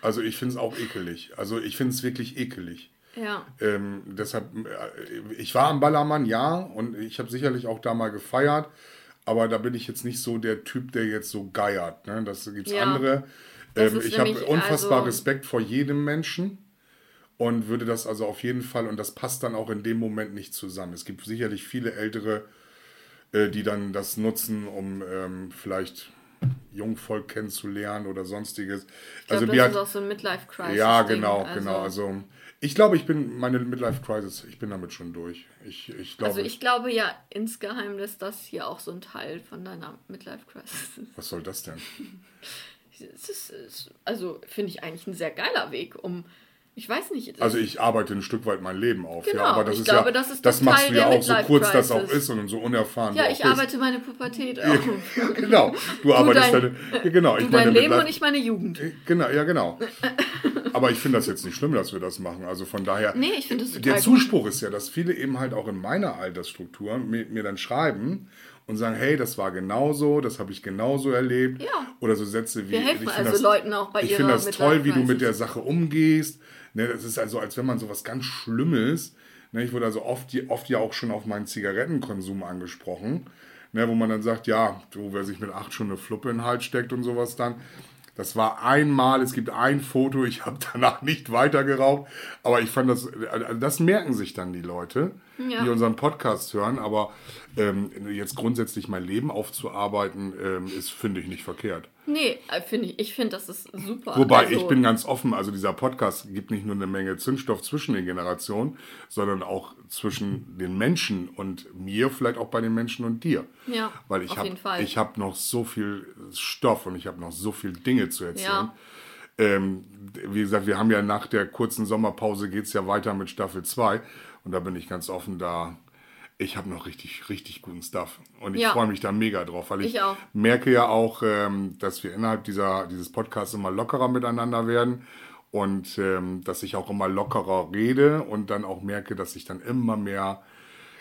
Also ich finde es auch ekelig. Also ich finde es wirklich ekelig. Ja, Ähm, deshalb, äh, ich war am Ballermann, ja, und ich habe sicherlich auch da mal gefeiert, aber da bin ich jetzt nicht so der Typ, der jetzt so geiert. Ne? Das gibt es Ja. andere. Ähm, ich habe unfassbar also- Respekt vor jedem Menschen und würde das also auf jeden Fall, und das passt dann auch in dem Moment nicht zusammen. Es gibt sicherlich viele Ältere, äh, die dann das nutzen, um ähm, vielleicht Jungvolk kennenzulernen oder sonstiges. Ich glaube, also das ist hat, auch so ein Midlife-Crisis. ja, genau, also, genau. Also ich glaube, ich bin meine Midlife Crisis, ich bin damit schon durch. Ich, ich glaube, Also ich glaube ja insgeheim, dass das hier auch so ein Teil von deiner Midlife-Crisis ist. was soll das denn? Es ist, also finde ich eigentlich ein sehr geiler Weg, um, ich weiß nicht. Also ich arbeite ein Stück weit mein Leben auf, Genau, ja, aber das ich ist glaube, ja, das ist das das machst du ja der auch so kurz das auch ist und so unerfahren ja, du ich arbeite meine Pubertät auf. genau, du arbeitest dein- deine, genau, ich Du meine dein Leben und ich meine Jugend. Genau, ja, genau. Aber ich finde das jetzt nicht schlimm, dass wir das machen. Also von daher. Nee, ich finde das Der total Zuspruch ist ja, dass viele eben halt auch in meiner Altersstruktur mir, mir dann schreiben und sagen, hey, das war genauso, das habe ich genauso erlebt. Ja. Oder so Sätze wie. Wir helfen ich finde also Leuten auch bei Ich finde das toll, wie du mit der Sache umgehst. Ne, das ist also, als wenn man sowas ganz Schlimmes. Ne, ich wurde also oft, oft ja auch schon auf meinen Zigarettenkonsum angesprochen. Ne, wo man dann sagt, ja, du, wer sich mit acht schon eine Fluppe in den Hals steckt und sowas dann. Das war einmal, es gibt ein Foto, ich habe danach nicht weiter geraucht, aber ich fand das, also das merken sich dann die Leute, Ja. die unseren Podcast hören, aber ähm, jetzt grundsätzlich mein Leben aufzuarbeiten, ähm, ist, finde ich, nicht verkehrt. Nee, äh, finde ich, ich finde, das ist super. Wobei also, ich bin ganz offen, also dieser Podcast gibt nicht nur eine Menge Zündstoff zwischen den Generationen, sondern auch zwischen den Menschen und mir, vielleicht auch bei den Menschen und dir. Ja, Weil ich auf habe jeden Fall. ich habe noch so viel Stoff und ich habe noch so viel Dinge zu erzählen. Ja. Ähm, wie gesagt, wir haben ja nach der kurzen Sommerpause geht es ja weiter mit Staffel 2 und da bin ich ganz offen da. Ich habe noch richtig, richtig guten Stuff und ich Ja. freue mich da mega drauf, weil ich, Ich merke ja auch, ähm, dass wir innerhalb dieser, dieses Podcasts immer lockerer miteinander werden und ähm, dass ich auch immer lockerer rede und dann auch merke, dass ich dann immer mehr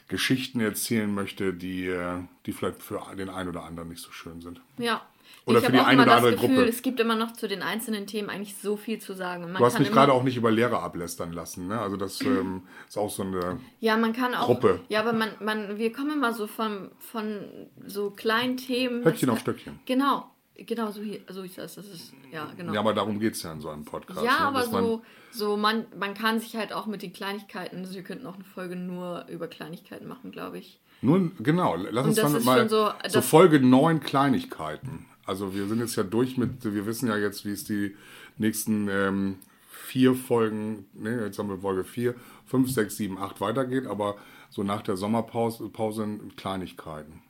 Geschichten erzählen möchte, die, äh, die vielleicht für den einen oder anderen nicht so schön sind. Ja. Oder ich für die auch eine oder das andere Gefühl, Gruppe. es gibt immer noch zu den einzelnen Themen eigentlich so viel zu sagen. Man Du hast kann mich gerade auch nicht über Lehrer ablästern lassen, ne? Also das ähm, ist auch so eine. Ja, man kann auch. Gruppe. Ja, aber man, man, wir kommen immer so von, von so kleinen Themen. Höckchen auf Stöckchen. Genau. Genau, so, hier, so ist das. Das ist, ja, genau. Ja, aber darum geht es ja in so einem Podcast. Ja, ne? aber man- so, so man, man kann sich halt auch mit den Kleinigkeiten, also wir könnten auch eine Folge nur über Kleinigkeiten machen, glaube ich. Nur, genau, lass uns dann mal so, so Folge 9 Kleinigkeiten. Also wir sind jetzt ja durch mit, wir wissen ja jetzt, wie es die nächsten ähm, vier Folgen, ne, jetzt haben wir Folge 4, 5, 6, 7, 8 weitergeht, aber so nach der Sommerpause Pause Kleinigkeiten.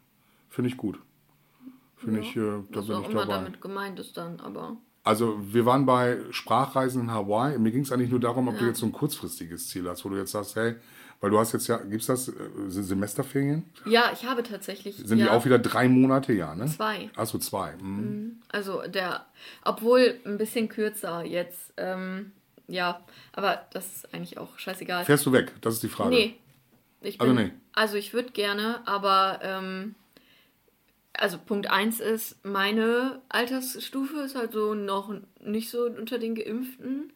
Finde ich gut. Finde ich, äh, da bin ich dabei. damit gemeint ist dann, aber. Also wir waren bei Sprachreisen in Hawaii. Mir ging es eigentlich nur darum, ob du jetzt so ein kurzfristiges Ziel hast, wo du jetzt sagst, hey, weil du hast jetzt ja, gibt's das äh, Se- Semesterferien? Ja, ich habe tatsächlich. Sind ja, die auch wieder drei Monate, ja, ne? Zwei. Achso, zwei. Mhm. Also der, obwohl ein bisschen kürzer jetzt, ähm, ja, aber das ist eigentlich auch scheißegal. Fährst du weg? Das ist die Frage. Nee. Also bin, nee. also ich würde gerne, aber ähm, also Punkt 1 ist, meine Altersstufe ist halt so noch nicht so unter den Geimpften.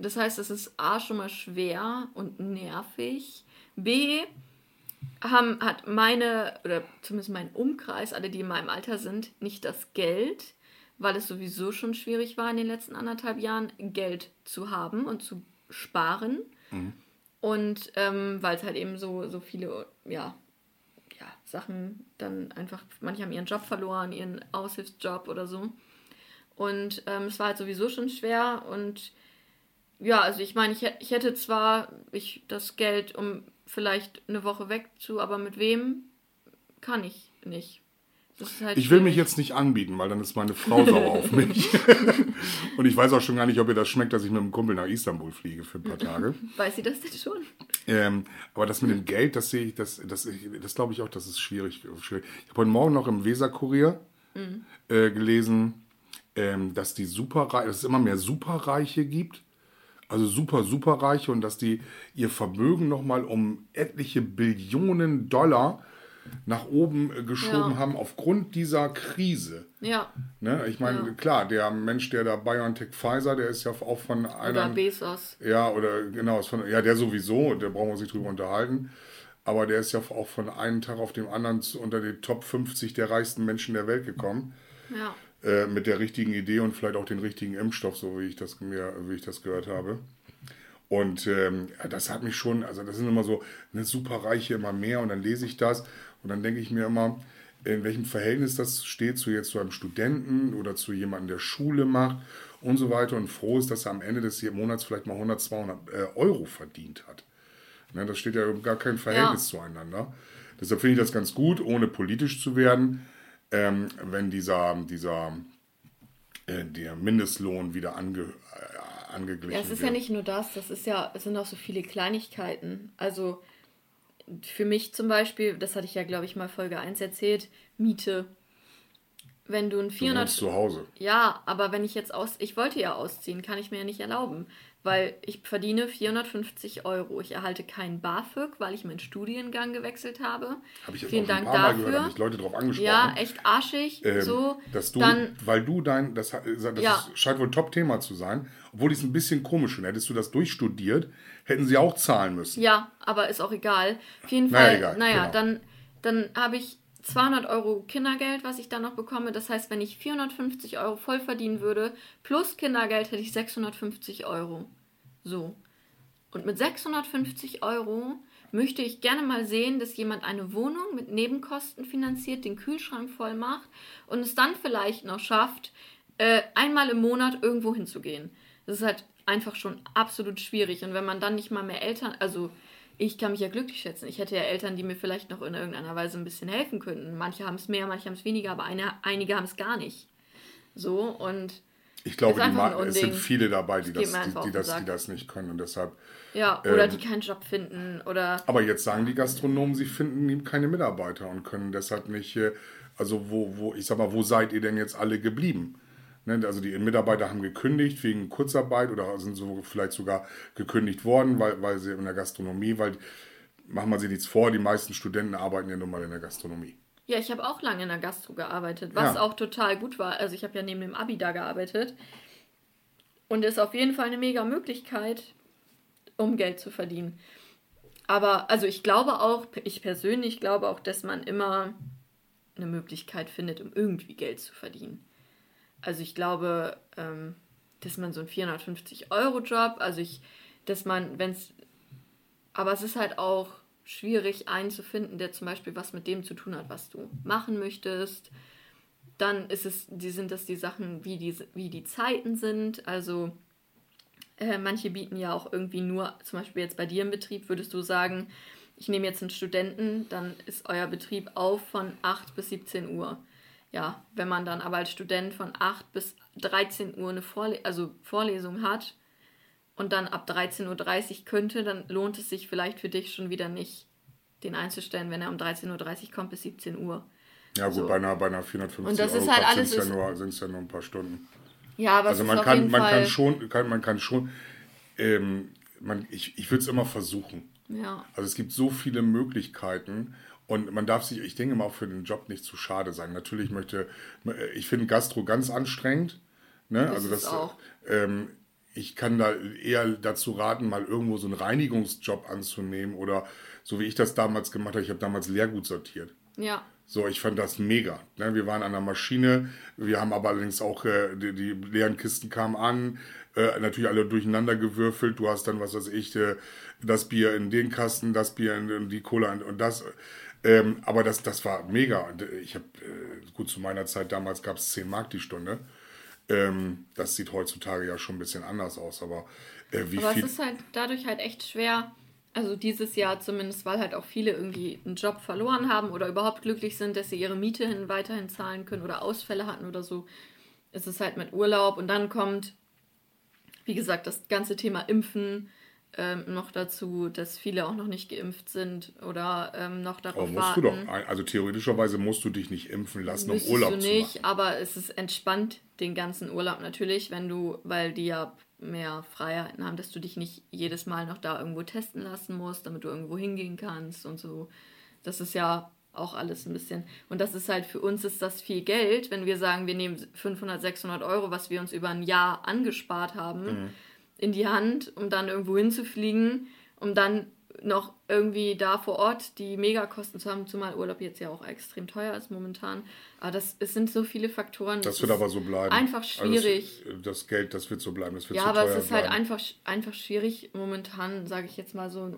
Das heißt, es ist A schon mal schwer und nervig. B haben, hat meine, oder zumindest mein Umkreis, alle, die in meinem Alter sind, nicht das Geld, weil es sowieso schon schwierig war in den letzten anderthalb Jahren, Geld zu haben und zu sparen. Und ähm, weil es halt eben so, so viele, ja, ja, Sachen dann einfach, manche haben ihren Job verloren, ihren Aushilfsjob oder so. Und ähm, es war halt sowieso schon schwer und ja, also ich meine, ich, ich hätte zwar ich das Geld, um vielleicht eine Woche weg zu, aber mit wem kann ich nicht. Halt Ich will mich jetzt nicht anbieten, weil dann ist meine Frau sauer auf mich. Und ich weiß auch schon gar nicht, ob ihr das schmeckt, dass ich mit einem Kumpel nach Istanbul fliege für ein paar Tage. Weiß sie das denn schon? Ähm, aber das mit dem Geld, das sehe ich, das, das, das glaube ich auch, das ist schwierig. Ich habe heute Morgen noch im Weserkurier äh, gelesen, ähm, dass die Superreiche, dass es immer mehr Superreiche gibt. Also super, superreiche und dass die ihr Vermögen nochmal um etliche Billionen Dollar nach oben äh, geschoben Ja. haben aufgrund dieser Krise. Ja. Ne? Ich meine, Ja. klar, der Mensch, der da BioNTech Pfizer, der ist ja auch von Oder einer. Bezos. Ja, oder genau, ist von, ja, der sowieso, der brauchen wir uns nicht drüber unterhalten. Aber der ist ja auch von einem Tag auf den anderen zu, unter die Top 50 der reichsten Menschen der Welt gekommen. Ja. Äh, mit der richtigen Idee und vielleicht auch den richtigen Impfstoff, so wie ich das, mir, wie ich das gehört habe. Und ähm, das hat mich schon, also das sind immer so eine super Reiche immer mehr und dann lese ich das und dann denke ich mir immer, in welchem Verhältnis das steht zu jetzt zu einem Studenten oder zu jemandem, der Schule macht und so weiter und froh ist, dass er am Ende des Monats vielleicht mal 100, 200 äh, Euro verdient hat. Ne, das steht ja gar kein Verhältnis ja. zueinander. Deshalb finde ich das ganz gut, ohne politisch zu werden, ähm, wenn dieser, dieser äh, der Mindestlohn wieder ange, äh, angeglichen wird. Ja, es ist wird. ja nicht nur das, das ist ja, es sind auch so viele Kleinigkeiten. Also für mich zum Beispiel, das hatte ich ja, glaube ich, mal Folge 1 erzählt, Miete. Wenn du ein 400. Du zu Hause. Ja, aber wenn ich jetzt aus. Ich wollte ja ausziehen, kann ich mir ja nicht erlauben weil ich verdiene 450 Euro. Ich erhalte keinen BAföG, weil ich meinen Studiengang gewechselt habe. Habe ich jetzt Vielen auch Dank ein paar dafür. Mal gehört, Leute drauf angesprochen. Ja, echt arschig. Ähm, so, dass du, dann, weil du dein, das, das ja. scheint wohl Top-Thema zu sein, obwohl ich es ein bisschen komisch finde. Hättest du das durchstudiert, hätten sie auch zahlen müssen. Ja, aber ist auch egal. Auf jeden Fall, naja, egal, naja genau. dann, dann habe ich 200 Euro Kindergeld, was ich dann noch bekomme. Das heißt, wenn ich 450 Euro voll verdienen würde, plus Kindergeld, hätte ich 650 Euro. So. Und mit 650 Euro möchte ich gerne mal sehen, dass jemand eine Wohnung mit Nebenkosten finanziert, den Kühlschrank voll macht und es dann vielleicht noch schafft, äh, einmal im Monat irgendwo hinzugehen. Das ist halt einfach schon absolut schwierig. Und wenn man dann nicht mal mehr Eltern, also ich kann mich ja glücklich schätzen. Ich hätte ja Eltern, die mir vielleicht noch in irgendeiner Weise ein bisschen helfen könnten. Manche haben es mehr, manche haben es weniger, aber eine, einige haben es gar nicht. So und ich glaube, die, es sind viele dabei, die das, die, die, das, die das nicht können und deshalb. Ja, oder ähm, die keinen Job finden oder. Aber jetzt sagen die Gastronomen, sie finden keine Mitarbeiter und können deshalb nicht. Also wo, wo, ich sag mal, wo seid ihr denn jetzt alle geblieben? Ne, also die Mitarbeiter haben gekündigt wegen Kurzarbeit oder sind so vielleicht sogar gekündigt worden, weil, weil sie in der Gastronomie, weil machen wir sie nichts vor, die meisten Studenten arbeiten ja nun mal in der Gastronomie. Ja, ich habe auch lange in der Gastro gearbeitet, was ja. auch total gut war. Also ich habe ja neben dem Abi da gearbeitet. Und ist auf jeden Fall eine mega Möglichkeit, um Geld zu verdienen. Aber, also ich glaube auch, ich persönlich glaube auch, dass man immer eine Möglichkeit findet, um irgendwie Geld zu verdienen. Also ich glaube, ähm, dass man so einen 450-Euro-Job, also ich, dass man, wenn es, aber es ist halt auch schwierig, einen zu finden, der zum Beispiel was mit dem zu tun hat, was du machen möchtest. Dann ist es, die sind das die Sachen, wie die, wie die Zeiten sind. Also äh, manche bieten ja auch irgendwie nur, zum Beispiel jetzt bei dir im Betrieb, würdest du sagen, ich nehme jetzt einen Studenten, dann ist euer Betrieb auf von 8 bis 17 Uhr. Ja, wenn man dann aber als Student von 8 bis 13 Uhr eine Vorle also Vorlesung hat, und dann ab 13.30 Uhr könnte, dann lohnt es sich vielleicht für dich schon wieder nicht, den einzustellen, wenn er um 13.30 Uhr kommt bis 17 Uhr. Ja, gut, so. bei einer, bei einer 450 und das Euro ist halt alles sind es ja, nur, ja nur ein paar Stunden. Ja, aber also man kann, man kann schon, kann, man kann schon, ähm, man, ich, ich würde es immer versuchen. Ja. Also es gibt so viele Möglichkeiten und man darf sich, ich denke mal auch für den Job nicht zu schade sein. Natürlich möchte, ich finde Gastro ganz anstrengend. Ne? Das also das, auch. Ähm, ich kann da eher dazu raten, mal irgendwo so einen Reinigungsjob anzunehmen oder so wie ich das damals gemacht habe. Ich habe damals Leergut sortiert. Ja. So, ich fand das mega. Ne? Wir waren an der Maschine, wir haben aber allerdings auch, äh, die, die, leeren Kisten kamen an, äh, natürlich alle durcheinander gewürfelt. Du hast dann, was weiß ich, äh, das Bier in den Kasten, das Bier in, in die Cola und, und das. Ähm, aber das, das war mega. Und äh, ich habe, äh, gut, zu meiner Zeit damals gab es 10 Mark die Stunde. Ähm, das sieht heutzutage ja schon ein bisschen anders aus, aber äh, wie aber viel. es ist halt dadurch halt echt schwer, also dieses Jahr zumindest, weil halt auch viele irgendwie einen Job verloren haben oder überhaupt glücklich sind, dass sie ihre Miete hin weiterhin zahlen können oder Ausfälle hatten oder so. Es ist halt mit Urlaub und dann kommt, wie gesagt, das ganze Thema Impfen ähm, noch dazu, dass viele auch noch nicht geimpft sind oder ähm, noch darauf aber musst warten. Du doch, also theoretischerweise musst du dich nicht impfen lassen, um Urlaub du nicht, zu machen. aber es ist entspannt den ganzen Urlaub natürlich, wenn du, weil die ja mehr Freiheiten haben, dass du dich nicht jedes Mal noch da irgendwo testen lassen musst, damit du irgendwo hingehen kannst und so. Das ist ja auch alles ein bisschen. Und das ist halt für uns ist das viel Geld, wenn wir sagen, wir nehmen 500, 600 Euro, was wir uns über ein Jahr angespart haben. Mhm in die Hand, um dann irgendwo hinzufliegen, um dann noch irgendwie da vor Ort die Megakosten zu haben, zumal Urlaub jetzt ja auch extrem teuer ist momentan. Aber das, es sind so viele Faktoren. Das wird aber so bleiben. Einfach schwierig. Also das, das, Geld, das wird so bleiben. Das wird ja, so aber es ist halt bleiben. einfach, einfach schwierig momentan, sage ich jetzt mal so,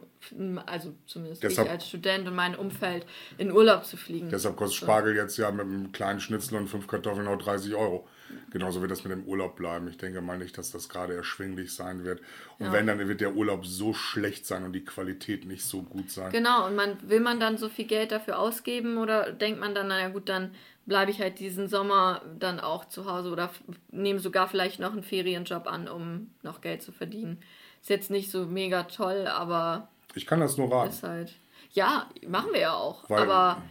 also zumindest Deshalb- ich als Student und mein Umfeld in Urlaub zu fliegen. Deshalb kostet Spargel jetzt ja mit einem kleinen Schnitzel und fünf Kartoffeln auch 30 Euro. Genauso wird das mit dem Urlaub bleiben. Ich denke mal nicht, dass das gerade erschwinglich sein wird. Und Ja. wenn, dann wird der Urlaub so schlecht sein und die Qualität nicht so gut sein. Genau, und man will man dann so viel Geld dafür ausgeben oder denkt man dann, naja gut, dann bleibe ich halt diesen Sommer dann auch zu Hause oder nehme sogar vielleicht noch einen Ferienjob an, um noch Geld zu verdienen. Ist jetzt nicht so mega toll, aber Ich kann das nur raten. halt. Ja, machen wir ja auch. Weil, aber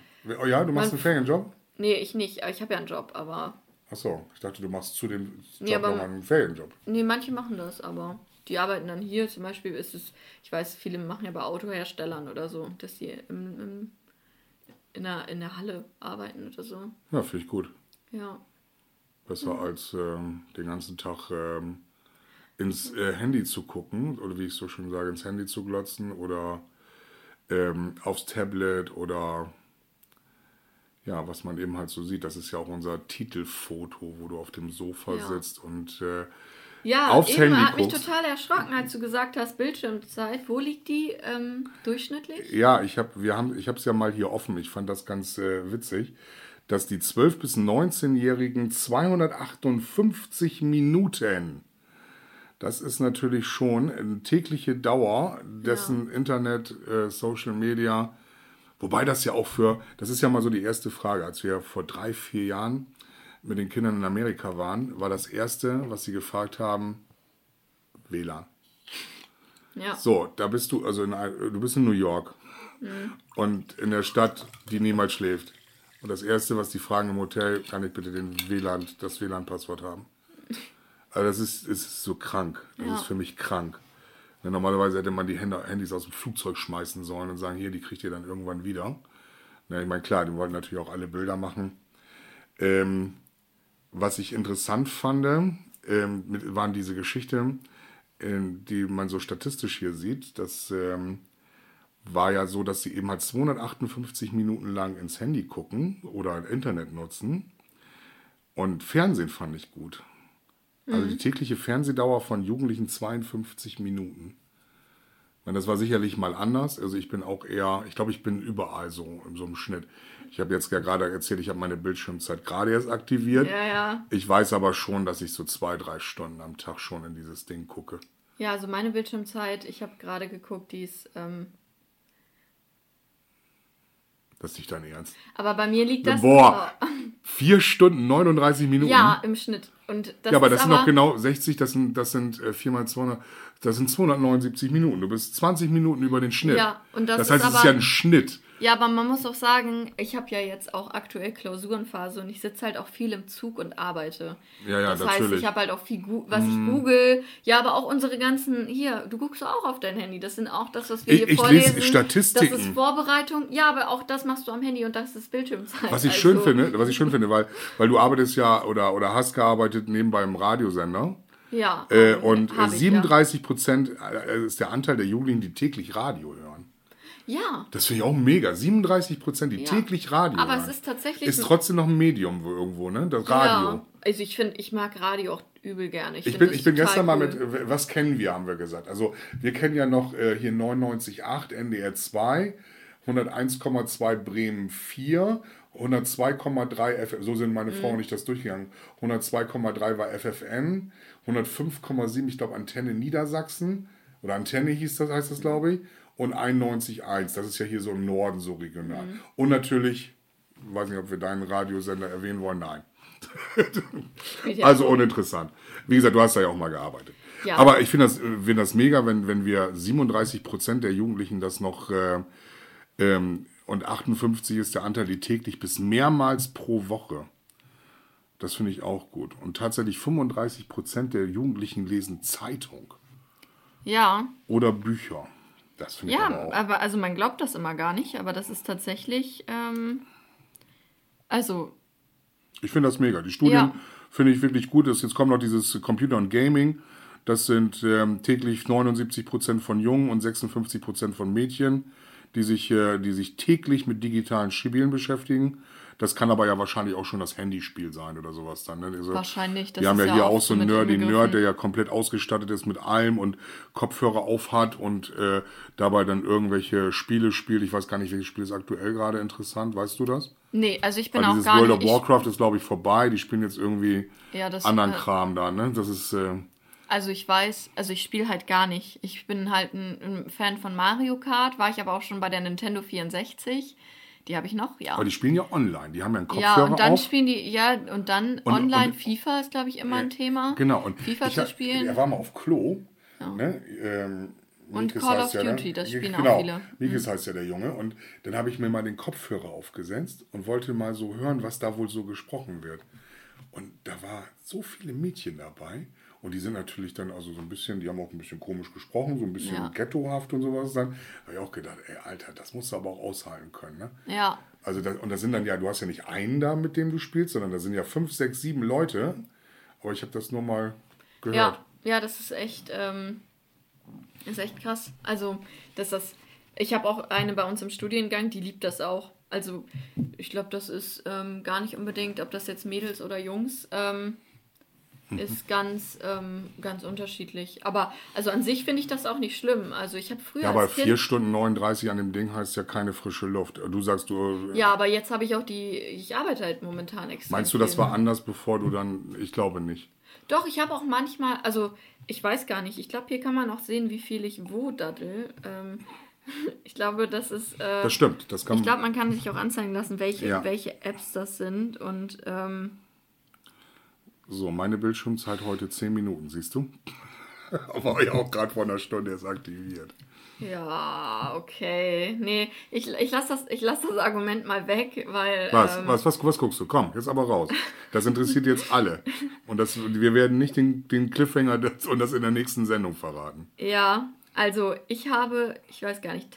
oh ja, du machst man- einen Ferienjob? nee, ich nicht. Ich habe ja einen Job, aber. Achso, ich dachte, du machst zu dem Job Nee, aber- einen Ferienjob. Nee, manche machen das, aber die arbeiten dann hier. Zum Beispiel ist es, ich weiß, viele machen ja bei Autoherstellern oder so, dass die im, im, in, der, in der Halle arbeiten oder so. Ja, finde ich gut. Ja. Besser als ähm, den ganzen Tag ähm, ins äh, Handy zu gucken oder wie ich so schön sage, ins Handy zu glotzen oder ähm, aufs Tablet oder ja, was man eben halt so sieht. Das ist ja auch unser Titelfoto, wo du auf dem Sofa Ja. sitzt und äh, Ja, Aufs Handy hat mich total erschrocken, als du gesagt hast, Bildschirmzeit. Wo liegt die ähm, durchschnittlich? Ja, ich habe wir haben ich habe es ja mal hier offen. Ich fand das ganz äh, witzig, dass die 12 bis 19-jährigen 258 Minuten das ist natürlich schon eine tägliche Dauer dessen Internet, äh, Social Media, wobei das ja auch für, das ist ja mal so die erste Frage, als wir vor drei, vier Jahren mit den Kindern in Amerika waren, war das erste, was sie gefragt haben, WLAN. Ja. So, da bist du, also in, du bist in New York und in der Stadt, die niemals schläft. Und das Erste, was die fragen im Hotel, kann ich bitte den WLAN, das WLAN-Passwort haben? Also das ist, ist so krank. Das Ja. ist für mich krank. Denn normalerweise hätte man die Handys aus dem Flugzeug schmeißen sollen und sagen, hier, die kriegt ihr dann irgendwann wieder. Na, ich meine, klar, die wollten natürlich auch alle Bilder machen. Ähm, was ich interessant fand, ähm, mit, waren diese Geschichte, ähm, die man so statistisch hier sieht. Das ähm, war ja so, dass sie eben halt 258 Minuten lang ins Handy gucken oder Internet nutzen. Und Fernsehen fand ich gut. Also die tägliche Fernsehdauer von Jugendlichen 52 Minuten. Ich meine, das war sicherlich mal anders. Also ich bin auch eher, ich glaube, ich bin überall so in so einem Schnitt. Ich habe jetzt ja gerade erzählt, ich habe meine Bildschirmzeit gerade erst aktiviert. Ja, ja. Ich weiß aber schon, dass ich so zwei, drei Stunden am Tag schon in dieses Ding gucke. Ja, also meine Bildschirmzeit, ich habe gerade geguckt, die ist. Ähm, Das ist nicht dein Ernst. aber bei mir liegt das. Boah, vier Stunden 39 Minuten. Ja, im Schnitt. Und das ja, aber das sind noch genau 60, das sind, das sind äh, 4 mal 200, das sind 279 Minuten. Du bist 20 Minuten über den Schnitt. Ja, und das das ist heißt, es ist ja ein Schnitt. Ja, aber man muss auch sagen, ich habe ja jetzt auch aktuell Klausurenphase und ich sitze halt auch viel im Zug und arbeite. Ja, ja, das heißt, natürlich. ich habe halt auch viel, was ich google. Ja, aber auch unsere ganzen, hier, du guckst auch auf dein Handy. Das sind auch das, was wir Ich- hier ich vorlesen. lese Statistiken. Das ist Vorbereitung. Ja, aber auch das machst du am Handy und das ist Bildschirmzeit. Was ich Also, schön finde, was ich schön finde, weil, weil du arbeitest ja oder, oder hast gearbeitet nebenbei im Radiosender. Ja. Äh, und ich, 37 Prozent äh, ist der Anteil der Jugendlichen, die täglich Radio hören. Ja. Das finde ich auch mega. 37 Prozent, die Ja. täglich Radio Aber hören. es ist tatsächlich Ist trotzdem noch ein Medium wo- irgendwo, ne? Das Radio. Ja. Also ich finde, ich mag Radio auch übel gerne. Ich, Ich bin, ich bin gestern mal cool. mit, äh, was kennen wir, haben wir gesagt. Also wir kennen ja noch äh, hier 99.8 NDR 2, 101,2 Bremen 4, 102,3 FM, so sind meine Frau Mhm. und ich das durchgegangen. 102,3 war FFN, 105,7, ich glaube Antenne Niedersachsen, oder Antenne hieß das, heißt das glaube ich, und 91,1, das ist ja hier so im Norden so regional. Mhm. Und natürlich, weiß nicht, ob wir deinen Radiosender erwähnen wollen, nein. Also uninteressant. Wie gesagt, du hast da ja auch mal gearbeitet. Ja. Aber ich finde das, finde das mega, wenn, wenn wir 37 Prozent der Jugendlichen das noch äh, ähm, und 58 ist der Anteil, die täglich bis mehrmals pro Woche. Das finde ich auch gut. Und tatsächlich 35 Prozent der Jugendlichen lesen Zeitung Ja, oder Bücher. Das finde ich Ja, aber auch. aber also man glaubt das immer gar nicht, aber das ist tatsächlich, ähm, also Ich finde das mega. Die Studien Ja. finde ich wirklich gut. Jetzt kommt noch dieses Computer und Gaming. Das sind ähm, täglich 79 Prozent von Jungen und 56 Prozent von Mädchen, die sich, äh, die sich täglich mit digitalen Spielen beschäftigen. Das kann aber ja wahrscheinlich auch schon das Handyspiel sein oder sowas dann. Ne? Also, Wahrscheinlich, das Wir haben ja ja hier auch so einen Nerd, den. Nerd, der ja komplett ausgestattet ist mit allem und Kopfhörer auf hat und äh, dabei dann irgendwelche Spiele spielt. Ich weiß gar nicht, welches Spiel ist aktuell gerade interessant. Weißt du das? Nee, also ich bin Weil auch dieses gar World nicht. of Warcraft ist, glaube ich, vorbei. Die spielen jetzt irgendwie Ja, das- anderen äh, Kram da. Ne? Das ist... Äh, Ich, also ich weiß, also ich spiele halt gar nicht. Ich bin halt ein, ein Fan von Mario Kart, war ich aber auch schon bei der Nintendo 64. Die habe ich noch, ja. aber die spielen ja online. Die haben ja einen Ja, Kopfhörer und dann auf. spielen die, ja, und dann Und- online und- FIFA ist, glaube ich, immer ein Thema. Genau. Und FIFA ich zu spielen. Er war mal auf Klo. Ne? Ähm, Und Mikes Call of ja, Duty, das spielen auch genau, viele. Mhm. Mikes heißt ja der Junge. Und dann habe ich mir mal den Kopfhörer aufgesetzt und wollte mal so hören, was da wohl so gesprochen wird. Und da war so viele Mädchen dabei. Und die sind natürlich dann also so ein bisschen, die haben auch ein bisschen komisch gesprochen, so ein bisschen Ja. ghettohaft und sowas dann. Da habe ich auch gedacht, ey, Alter, das musst du aber auch aushalten können, ne? Ja, Also das, und da sind dann ja, du hast ja nicht einen da, mit dem du spielst, sondern da sind ja fünf, sechs, sieben Leute. Aber ich habe das nur mal gehört. ja, ja, das ist echt, ähm, ist echt krass. Also, dass das, ich habe auch eine bei uns im Studiengang, die liebt das auch. Also, ich glaube, das ist ähm, gar nicht unbedingt, ob das jetzt Mädels oder Jungs ähm. Ist ganz, ähm, ganz unterschiedlich. Aber also an sich finde ich das auch nicht schlimm. Also ich habe früher Ja, aber als Kind, vier Stunden 39 an dem Ding heißt ja keine frische Luft. Du sagst, du. Ja, aber jetzt habe ich auch die, ich arbeite halt momentan extrem. Meinst du, das war anders, bevor du dann. Ich glaube nicht. Doch, ich habe auch manchmal, also ich weiß gar nicht, ich glaube, hier kann man auch sehen, wie viel ich wo daddel. Ähm, ich glaube, das ist. Äh, Das stimmt. Das kann ich glaube, man kann sich auch anzeigen lassen, welche, Ja. welche Apps das sind. Und ähm, So, meine Bildschirmzeit heute 10 Minuten, siehst du? War ja auch gerade vor einer Stunde erst aktiviert. ja, okay. Nee, ich, ich lasse das, ich lass das Argument mal weg, weil. Was, ähm, was, was, was guckst du? Komm, jetzt aber raus. Das interessiert jetzt alle. Und das, wir werden nicht den, den Cliffhanger das, und das in der nächsten Sendung verraten. Ja, also ich habe, ich weiß gar nicht,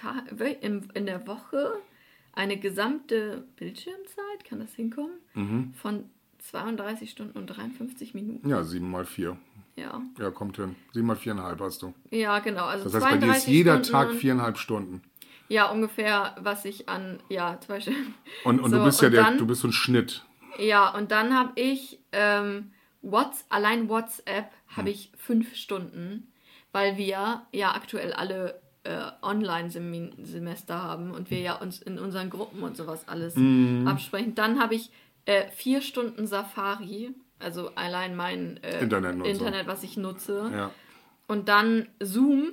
in, in der Woche eine gesamte Bildschirmzeit, kann das hinkommen? Mhm. Von 32 Stunden und 53 Minuten. Ja, 7 mal 4. Ja. Ja, kommt hin. 7 mal 4,5 hast du. Ja, genau. Also Das heißt, bei dir ist 32 jeder Stunden Tag und- viereinhalb Stunden. Ja, ungefähr, was ich an, ja, zum Beispiel. Und, und So, du bist ja der, dann- du bist so ein Schnitt. Ja, und dann habe ich ähm, Whats, allein WhatsApp Hm. habe ich fünf Stunden, weil wir ja aktuell alle äh, Online-Semester haben und wir ja uns in unseren Gruppen und sowas alles Hm. absprechen. Dann habe ich äh, vier Stunden Safari, also allein mein äh. Internet, was ich nutze. Ja. Und dann Zoom,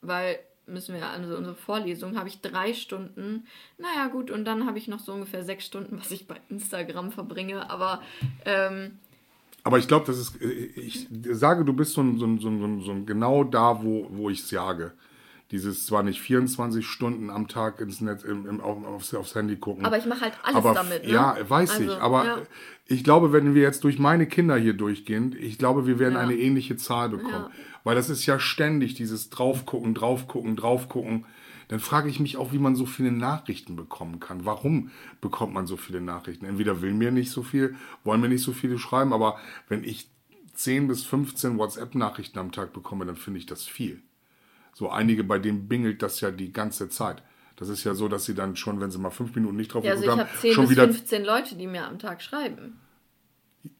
weil müssen wir, also unsere Vorlesung, habe ich drei Stunden. Naja, gut, und dann habe ich noch so ungefähr sechs Stunden, was ich bei Instagram verbringe. Aber ähm, Aber ich glaube, das ist, ich sage, du bist so, ein, so, ein, so, ein, so ein genau da, wo, wo ich es jage. Dieses zwar nicht 24 Stunden am Tag ins Netz, im, im, auf, aufs, aufs Handy gucken. Aber ich mache halt alles aber, damit, ne? Ja, weiß Also, ich. Aber ja. ich glaube, wenn wir jetzt durch meine Kinder hier durchgehen, ich glaube, wir werden Ja. eine ähnliche Zahl bekommen. Ja. Weil das ist ja ständig dieses draufgucken, draufgucken, draufgucken. Dann frage ich mich auch, wie man so viele Nachrichten bekommen kann. Warum bekommt man so viele Nachrichten? Entweder will mir nicht so viel, wollen mir nicht so viele schreiben, aber wenn ich 10 bis 15 WhatsApp-Nachrichten am Tag bekomme, dann finde ich das viel. So einige, bei denen bingelt das ja die ganze Zeit. Das ist ja so, dass sie dann schon, wenn sie mal fünf Minuten nicht drauf ja, also ich habe haben, 10 schon bis wieder. 15 Leute, die mir am Tag schreiben.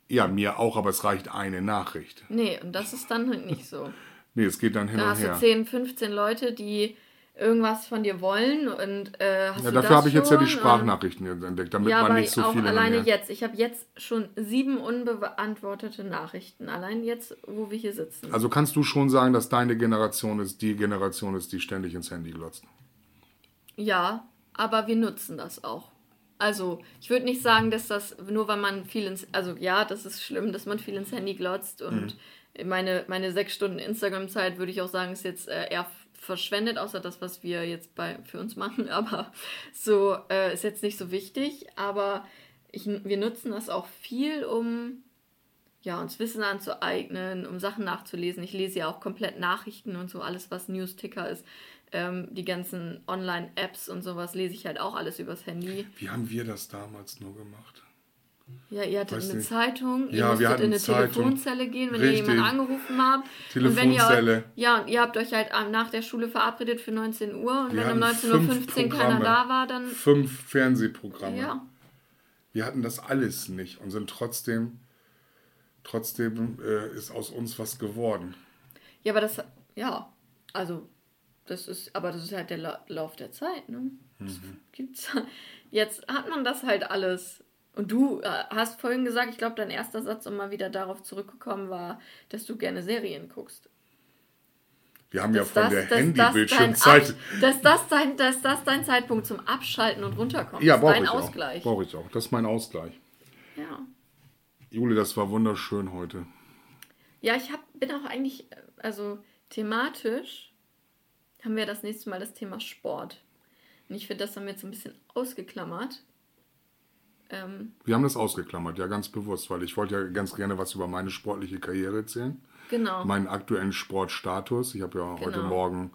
Ja, mir auch, aber es reicht eine Nachricht. Nee, und das ist dann halt nicht so. Nee, es geht dann hin Dann und hast du her. 10, 15 Leute, die irgendwas von dir wollen und äh, hast Ja, dafür habe ich jetzt ja die? Sprachnachrichten entdeckt, damit Ja, man nicht so auch viele. alleine jetzt. Ich habe jetzt schon sieben unbeantwortete Nachrichten. Allein jetzt, wo wir hier sitzen. Also kannst du schon sagen, dass deine Generation ist die Generation ist, die ständig ins Handy glotzt. Ja, aber wir nutzen das auch. Also, ich würde nicht sagen, dass das nur weil man viel ins. Also, ja, das ist schlimm, dass man viel ins Handy glotzt. Und Mhm. meine, meine sechs Stunden Instagram-Zeit würde ich auch sagen, ist jetzt äh, eher verschwendet, außer das, was wir jetzt bei, für uns machen. Aber so äh, ist jetzt nicht so wichtig. Aber ich, wir nutzen das auch viel, um ja, uns Wissen anzueignen, um Sachen nachzulesen. Ich lese ja auch komplett Nachrichten und so, alles, was News-Ticker ist. Ähm, die ganzen Online-Apps und sowas lese ich halt auch alles übers Handy. Wie haben wir das damals nur gemacht? Ja, ihr hattet Weiß eine nicht. Zeitung, ihr Ja, wir musstet hatten in eine Zeitung. Telefonzelle gehen, wenn Richtig. ihr jemanden angerufen habt. Telefonzelle. ihr, ja, und ihr habt euch halt nach der Schule verabredet für 19 Uhr und Wir wenn um hatten 19.15 Uhr keiner da war, dann. Fünf Fernsehprogramme. Ja. Wir hatten das alles nicht und sind trotzdem, trotzdem äh, ist aus uns was geworden. Ja, aber das, ja, also, das ist, aber das ist halt der La Lauf der Zeit, ne? Mhm. gibt's. Jetzt hat man das halt alles. Und du äh, hast vorhin gesagt, ich glaube, dein erster Satz, um mal wieder darauf zurückgekommen war, dass du gerne Serien guckst. Wir haben ja Dass von das- der Handybildschirmzeit. Dass das, dein, dass das dein Zeitpunkt zum Abschalten und Runterkommen Ja, ist. Dein ich Ausgleich. auch. Brauche ich auch. Das ist mein Ausgleich. Ja. Jule, das war wunderschön heute. Ja, ich hab, bin auch eigentlich, äh, also thematisch haben wir das nächste Mal das Thema Sport. Und ich finde, das haben wir jetzt ein bisschen ausgeklammert. Ähm, Wir haben das ausgeklammert, ja, ganz bewusst, weil ich wollte ja ganz gerne was über meine sportliche Karriere erzählen. genau. Meinen aktuellen Sportstatus. Ich habe ja heute Genau. Morgen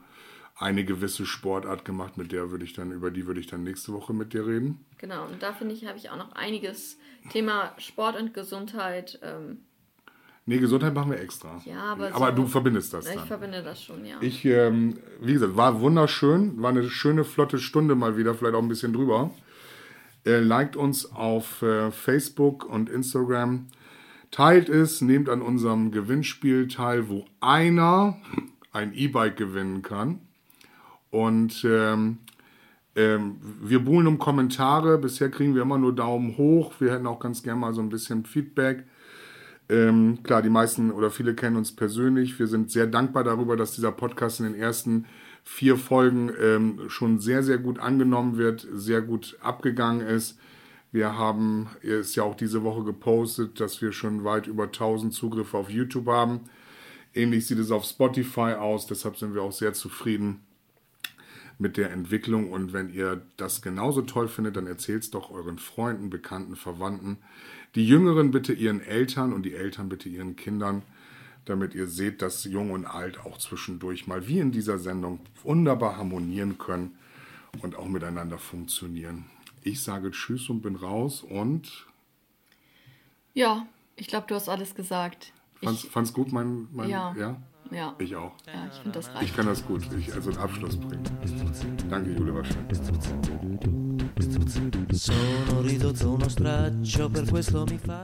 eine gewisse Sportart gemacht, mit der würde ich dann, über die würde ich dann nächste Woche mit dir reden. Genau. Und da finde ich, habe ich auch noch einiges Thema Sport und Gesundheit. Ähm, Nee, Gesundheit machen wir extra. ja, aber. aber so, du verbindest das Ja, Ich dann. verbinde das schon, ja. Ich, ähm, wie gesagt, war wunderschön, war eine schöne, flotte Stunde mal wieder, vielleicht auch ein bisschen drüber. Äh, liked uns auf äh, Facebook und Instagram. Teilt es, nehmt an unserem Gewinnspiel teil, wo einer ein E-Bike gewinnen kann. Und ähm, ähm, wir buhlen um Kommentare. Bisher kriegen wir immer nur Daumen hoch. Wir hätten auch ganz gerne mal so ein bisschen Feedback. Ähm, klar, die meisten oder viele kennen uns persönlich. Wir sind sehr dankbar darüber, dass dieser Podcast in den ersten vier Folgen ähm, schon sehr, sehr gut angenommen wird, sehr gut abgegangen ist. Wir haben, er ist ja auch diese Woche gepostet, dass wir schon weit über 1000 Zugriffe auf YouTube haben. Ähnlich sieht es auf Spotify aus, deshalb sind wir auch sehr zufrieden mit der Entwicklung. Und wenn ihr das genauso toll findet, dann erzählt es doch euren Freunden, Bekannten, Verwandten. Die Jüngeren bitte ihren Eltern und die Eltern bitte ihren Kindern, damit ihr seht, dass Jung und Alt auch zwischendurch mal wie in dieser Sendung wunderbar harmonieren können und auch miteinander funktionieren. Ich sage Tschüss und bin raus und ja, ich glaube, du hast alles gesagt. fand's, Ich, fand's gut, mein, mein Ja. ja? ja, Ich auch. ja, ich finde das Ich reicht. kann das gut. Ich, also einen Abschluss bringen. Danke, Jule, war schön. Sono ridotto uno straccio, per questo mi fa.